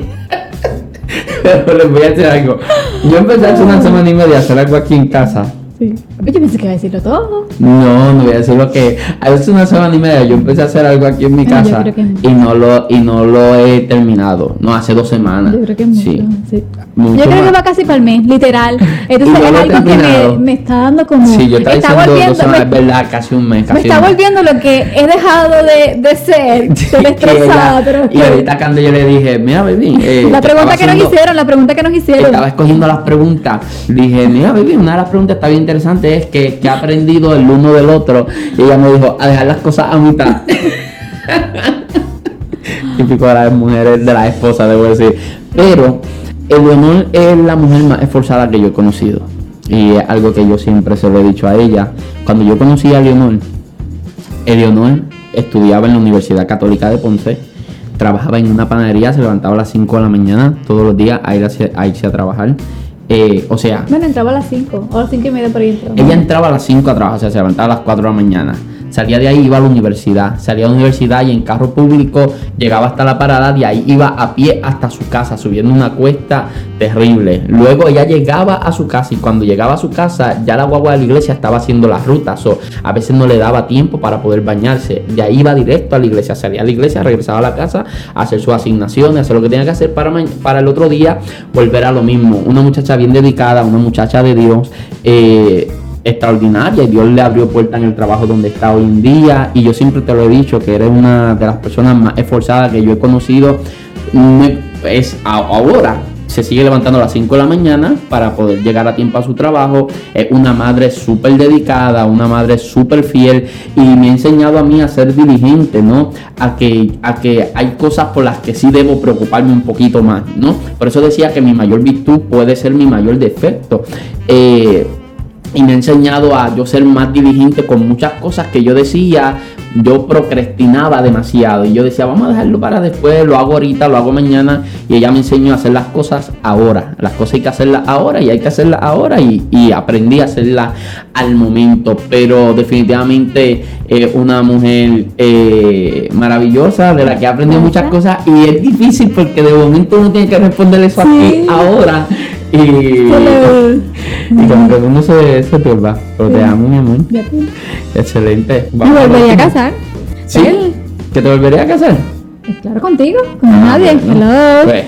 Pero les voy a decir algo. Yo empecé hace una semana y media a hacer algo aquí en casa. Sí. Yo pensé que iba a decirlo todo. No, no voy a decir lo que. Hace una semana y media yo empecé a hacer algo aquí en mi Ah, casa no. y no lo y no lo he terminado. No, hace dos semanas. Yo creo que mucho. Sí. sí. Mucho yo creo que va casi para el mes, literal. Entonces no es algo que me, me está dando como. Sí, yo estaba está diciendo dos volviendo, semanas, es me, verdad, casi un mes. me Casi está un mes. volviendo lo que he dejado de, de ser, Sí, de que estresada, ella- pero y ahorita cuando yo le dije, mira, baby. eh, la pregunta que nos hicieron, la pregunta que nos hicieron. Estaba escogiendo las preguntas. Dije, mira, baby, una de las preguntas está bien interesante es que, que ha aprendido el uno del otro. Y ella me dijo, a dejar las cosas a mitad. Típico de las mujeres, de las esposas, debo decir. Pero Eleonor es la mujer más esforzada que yo he conocido. Y es algo que yo siempre se lo he dicho a ella. Cuando yo conocí a Eleonor, Eleonor estudiaba en la Universidad Católica de Ponce, trabajaba en una panadería, se levantaba a las 5 de la mañana todos los días a, ir a irse a trabajar. Eh, o sea, Bueno, entraba a las 5, o a las 5 y media por ahí entraba. ella entraba a las 5 a trabajar, o sea, se levantaba a las 4 de la mañana. Salía de ahí iba a la universidad, salía a la universidad y en carro público llegaba hasta la parada, de ahí iba a pie hasta su casa, subiendo una cuesta terrible. Luego ella llegaba a su casa y cuando llegaba a su casa ya la guagua de la iglesia estaba haciendo las rutas, o a veces no le daba tiempo para poder bañarse, de ahí iba directo a la iglesia, salía a la iglesia, regresaba a la casa a hacer sus asignaciones, hacer lo que tenía que hacer para, para el otro día volver a lo mismo. Una muchacha bien dedicada, una muchacha de Dios. Eh, extraordinaria y Dios le abrió puerta en el trabajo donde está hoy en día y yo siempre te lo he dicho que eres una de las personas más esforzadas que yo he conocido es ahora se sigue levantando a las 5 de la mañana para poder llegar a tiempo a su trabajo. Es una madre súper dedicada, una madre súper fiel y me ha enseñado a mí a ser diligente, ¿no? A que, a que hay cosas por las que sí debo preocuparme un poquito más, ¿no? Por eso decía que mi mayor virtud puede ser mi mayor defecto. Eh, y me ha enseñado a yo ser más diligente con muchas cosas que yo decía, yo procrastinaba demasiado y yo decía, vamos a dejarlo para después, lo hago ahorita, lo hago mañana y ella me enseñó a hacer las cosas ahora, las cosas hay que hacerlas ahora y hay que hacerlas ahora y, aprendí a hacerlas al momento, pero definitivamente es una mujer eh, maravillosa de la que he aprendido muchas cosas y es difícil porque de momento uno tiene que responder eso aquí ahora y, y como que uno se, se turba. Pero te amo, mi amor. Excelente. ¿Me volvería a casar? ¿Sí? ¿Que te volvería a casar? Pues claro, contigo, con ah, nadie. Hello. Pues.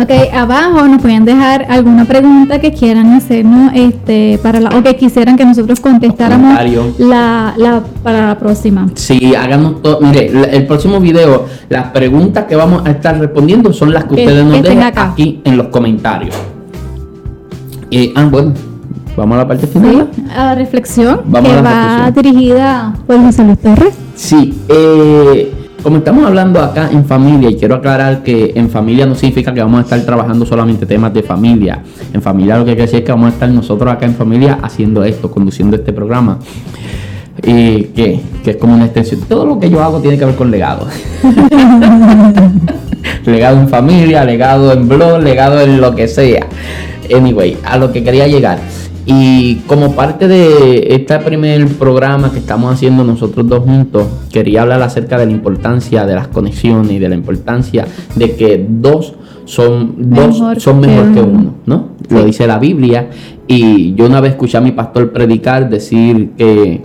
Ok, abajo nos pueden dejar alguna pregunta que quieran hacernos este, para la, o que quisieran que nosotros contestáramos la, la, para la próxima. Sí, háganos todo. Mire, el próximo video, las preguntas que vamos a estar respondiendo son las que, ustedes nos dejan aquí en los comentarios. Y, ah, bueno, vamos a la parte final. a la reflexión que va dirigida por José Luis Torres. Sí, eh, como estamos hablando acá en familia, y quiero aclarar que en familia no significa que vamos a estar trabajando solamente temas de familia. En familia lo que quiere decir es que vamos a estar nosotros acá en familia haciendo esto, conduciendo este programa. Y que, que es como una extensión. Todo lo que yo hago tiene que ver con legado. legado en familia, legado en blog, legado en lo que sea. Anyway, a lo que quería llegar. Y como parte de este primer programa que estamos haciendo nosotros dos juntos, quería hablar acerca de la importancia de las conexiones y de la importancia de que dos son dos son mejor que uno, ¿no? Lo dice la Biblia y yo una vez escuché a mi pastor predicar decir que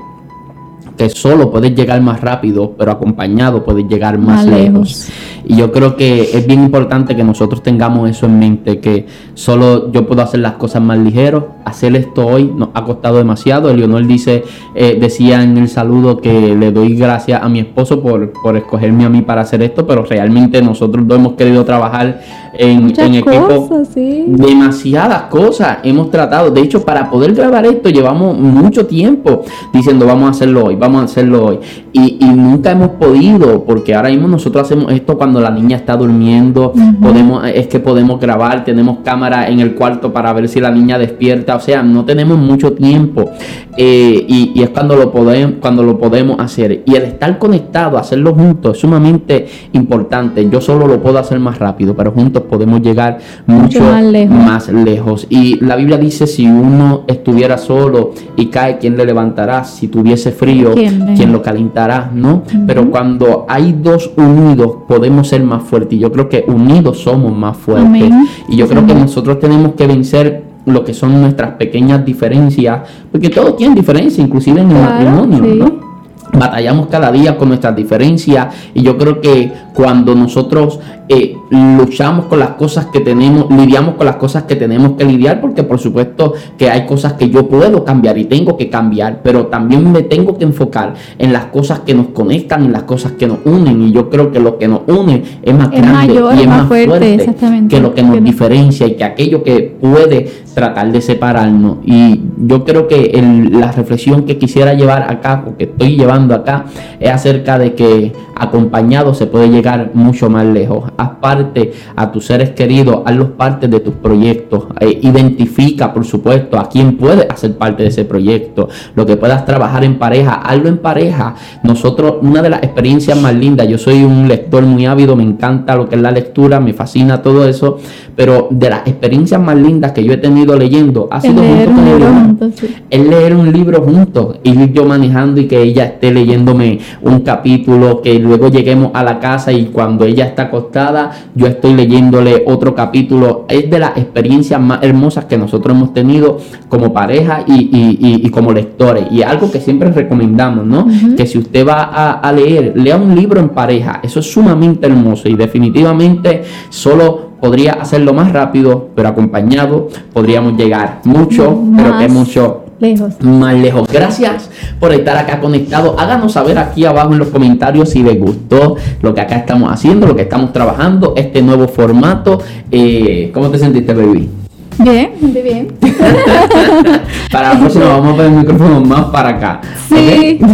que solo puedes llegar más rápido, pero acompañado puedes llegar más, lejos. Y yo creo que es bien importante que nosotros tengamos eso en mente, que solo yo puedo hacer las cosas más ligero. Hacer esto hoy nos ha costado demasiado. Leonor dice, eh, decía en el saludo que le doy gracias a mi esposo por, por escogerme a mí para hacer esto, pero realmente nosotros dos hemos querido trabajar en, en equipo. Demasiadas cosas hemos tratado. De hecho, para poder grabar esto llevamos mucho tiempo diciendo vamos a hacerlo hoy, vamos a hacerlo hoy. Y, nunca hemos podido, porque ahora mismo nosotros hacemos esto cuando la niña está durmiendo, podemos, es que podemos grabar, tenemos cámara en el cuarto para ver si la niña despierta, o sea, no tenemos mucho tiempo. Eh, y, es cuando lo, podemos, cuando lo podemos hacer. Y el estar conectado, hacerlo juntos, es sumamente importante. Yo solo lo puedo hacer más rápido, pero juntos podemos llegar mucho, más, lejos. Y la Biblia dice, si uno estuviera solo y cae, ¿quién le levantará? Si tuviese frío, ¿quién, lo calentará? ¿No? Pero cuando hay dos unidos, podemos ser más fuertes. Y yo creo que unidos somos más fuertes. Y yo creo que nosotros tenemos que vencer lo que son nuestras pequeñas diferencias, porque todos tienen diferencias, inclusive en el matrimonio, ¿no? Batallamos cada día con nuestras diferencias y yo creo que cuando nosotros eh, luchamos con las cosas que tenemos, lidiamos con las cosas que tenemos que lidiar, porque por supuesto que hay cosas que yo puedo cambiar y tengo que cambiar, pero también me tengo que enfocar en las cosas que nos conectan, en las cosas que nos unen, y yo creo que lo que nos une es más grande y es más, fuerte, que lo que nos diferencia y que aquello que puede tratar de separarnos. Y yo creo que la reflexión que quisiera llevar acá, o que estoy llevando acá, es acerca de que acompañado se puede llegar mucho más lejos. Haz parte a tus seres queridos, hazlos parte de tus proyectos. Eh, identifica, por supuesto, a quién puede hacer parte de ese proyecto. Lo que puedas trabajar en pareja, hazlo en pareja. Nosotros, una de las experiencias más lindas, yo soy un lector muy ávido, me encanta lo que es la lectura, me fascina todo eso, pero de las experiencias más lindas que yo he tenido leyendo ha sido leer un libro juntos, sí. es leer un libro juntos y ir yo manejando y que ella esté leyéndome un capítulo, que luego lleguemos a la casa y cuando ella está acostada yo estoy leyéndole otro capítulo. Es de las experiencias más hermosas que nosotros hemos tenido como pareja y, y- y- y como lectores. Y algo que siempre recomendamos, ¿no? Que si usted va a, a leer, lea un libro en pareja. Eso es sumamente hermoso y definitivamente solo podría hacerlo más rápido, pero acompañado podríamos llegar mucho, pero que mucho Lejos. más lejos. Gracias por estar acá conectado. Háganos saber aquí abajo en los comentarios si les gustó lo que acá estamos haciendo, lo que estamos trabajando, este nuevo formato. Eh, ¿Cómo te sentiste, baby? Bien, muy bien. Para la próxima vamos a poner el micrófono más para acá. Sí. ¿ok?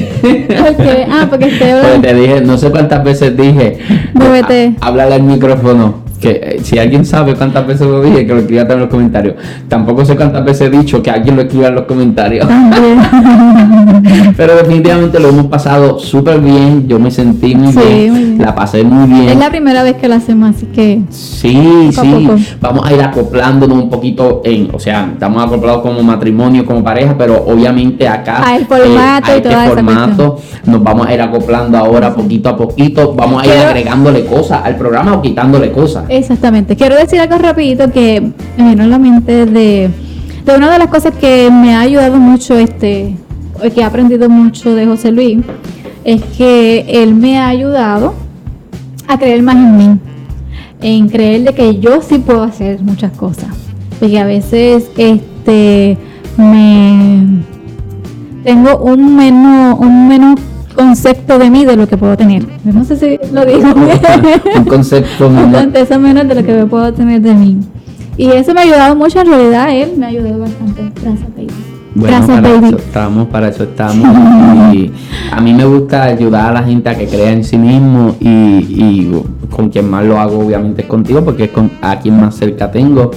Porque, ah, porque estoy Porque te dije, no sé cuántas veces dije. "Ah, háblale al micrófono. Que eh, si alguien sabe cuántas veces lo dije, que lo escriba también en los comentarios. Tampoco sé cuántas veces he dicho que alguien lo escriba en los comentarios. Pero definitivamente lo hemos pasado súper bien. Yo me sentí muy, Sí, bien, muy bien. La pasé muy bien. Es la primera vez que lo hacemos, así que. Sí, Poco sí. poco. Vamos a ir acoplándonos un poquito en, o sea, estamos acoplados como matrimonio, como pareja, pero obviamente acá A el formato a y este toda esa formato nos vamos a ir acoplando ahora poquito a poquito. Vamos a ir Pero- agregándole cosas al programa o quitándole cosas. Exactamente. Quiero decir algo rapidito que me vino a la mente de, de una de las cosas que me ha ayudado mucho, este, que he aprendido mucho de José Luis, es que él me ha ayudado a creer más en mí, en creer de que yo sí puedo hacer muchas cosas. Porque a veces este me tengo un menos, un menos concepto de mí de lo que puedo tener. No sé si lo digo bien. un concepto Un menor. concepto menos de lo que me puedo tener de mí. Y eso me ha ayudado mucho, en realidad él me ha ayudado bastante. Gracias, baby. Bueno, Gracias, para baby. eso estamos, para eso estamos. Y a mí me gusta ayudar a la gente a que crea en sí mismo y, y con quien más lo hago obviamente es contigo porque es con, a quien más cerca tengo.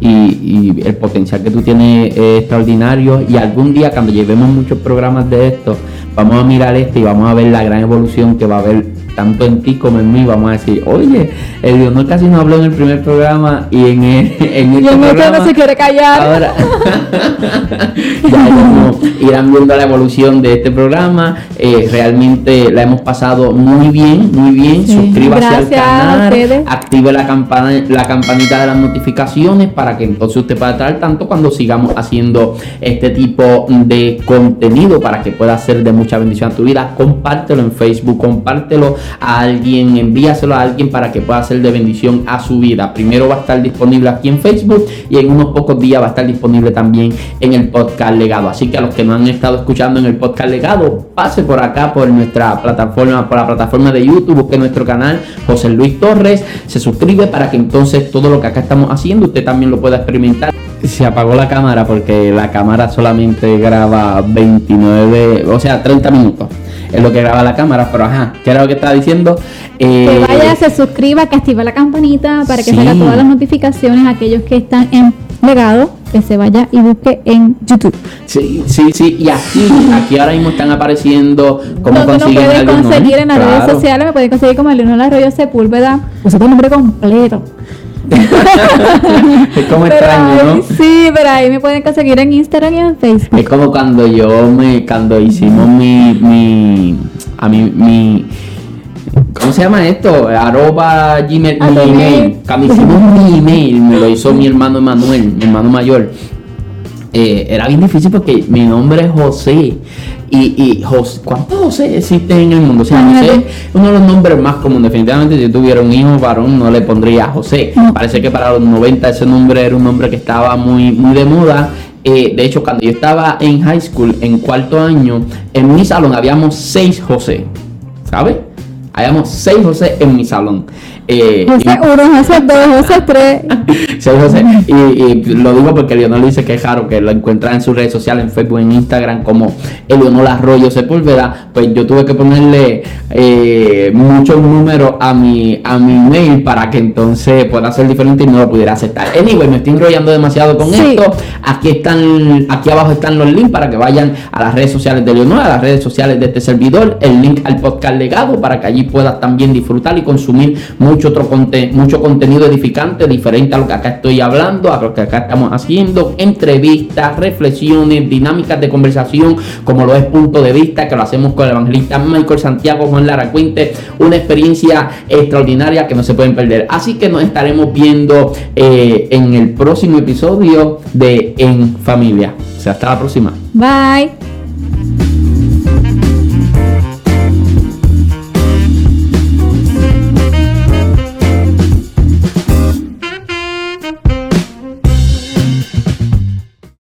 Y, y el potencial que tú tienes es extraordinario. Y algún día cuando llevemos muchos programas de esto vamos a mirar este y vamos a ver la gran evolución que va a haber tanto en ti como en mí vamos a decir oye el Leonor casi no habló en el primer programa y en, el, en Y este en este programa no se quiere callar. Ahora, ya como irán viendo la evolución de este programa. Eh, realmente la hemos pasado muy bien, muy bien. Sí, Suscríbase al gracias canal, active la campana, la campanita de las notificaciones para que entonces usted pueda estar al tanto cuando sigamos haciendo este tipo de contenido para que pueda ser de mucha bendición a tu vida. Compártelo en Facebook, compártelo a alguien, envíaselo a alguien para que pueda ser de bendición a su vida. Primero va a estar disponible aquí en Facebook y en unos pocos días va a estar disponible también en el podcast legado. Así que a los que no han estado escuchando en el podcast legado, pase por acá por nuestra plataforma, por la plataforma de YouTube, busque nuestro canal José Luis Torres, se suscribe para que entonces todo lo que acá estamos haciendo usted también lo pueda experimentar. Se apagó la cámara porque la cámara solamente graba 29, o sea, 30 minutos. Es lo que graba la cámara, pero ajá, ¿qué era lo que estaba diciendo? Que Eh, vaya, se suscriba, que active la campanita para que Sí. salga todas las notificaciones. Aquellos que están en legado, que se vaya y busque en YouTube. Sí, sí, sí, y aquí, aquí ahora mismo están apareciendo cómo consiguen pueden conseguir en las redes sociales, me pueden conseguir como Leonor Arroyo Sepúlveda. Usa tu nombre completo. es como Pero extraño, ahí- ¿no? Sí, pero ahí me pueden conseguir en Instagram y en Facebook. Es como cuando yo me, cuando hicimos mi, mi, a mi, mi, ¿cómo se llama esto? Arroba Gmail, mi email. Cuando hicimos mi email, me lo hizo mi hermano Emanuel, mi hermano mayor. Eh, era bien difícil porque mi nombre es José. Y, y José, ¿cuántos José existen en el mundo? O sea. José es uno de los nombres más comunes. Definitivamente, si yo tuviera un hijo varón, no le pondría José. No. Parece que para los 90 ese nombre era un nombre que estaba muy, muy de moda. Eh, de hecho, cuando yo estaba en high school, en cuarto año, en mi salón habíamos seis José. ¿Sabes? Habíamos seis José en mi salón. Eh, José 1, José 2, José 3. y, lo digo porque Leonor dice que es raro que lo encuentra en sus redes sociales, en Facebook, en Instagram, como Leonor Arroyo Sepúlveda. Pues yo tuve que ponerle eh, muchos números a mi, a mi mail para que entonces pueda ser diferente y no lo pudiera aceptar. Anyway, me estoy enrollando demasiado con esto. Aquí están, aquí abajo están los links para que vayan a las redes sociales de Leonor, a las redes sociales de este servidor, el link al podcast legado para que allí puedas también disfrutar y consumir mucho otro mucho contenido edificante, diferente a lo que acá estoy hablando, a lo que acá estamos haciendo, entrevistas, reflexiones, dinámicas de conversación, como lo es punto de vista, que lo hacemos con el evangelista Michael Santiago Juan Lara Cuente, una experiencia extraordinaria que no se pueden perder. Así que nos estaremos viendo eh, en el próximo episodio de En Familia. O sea, hasta la próxima. Bye.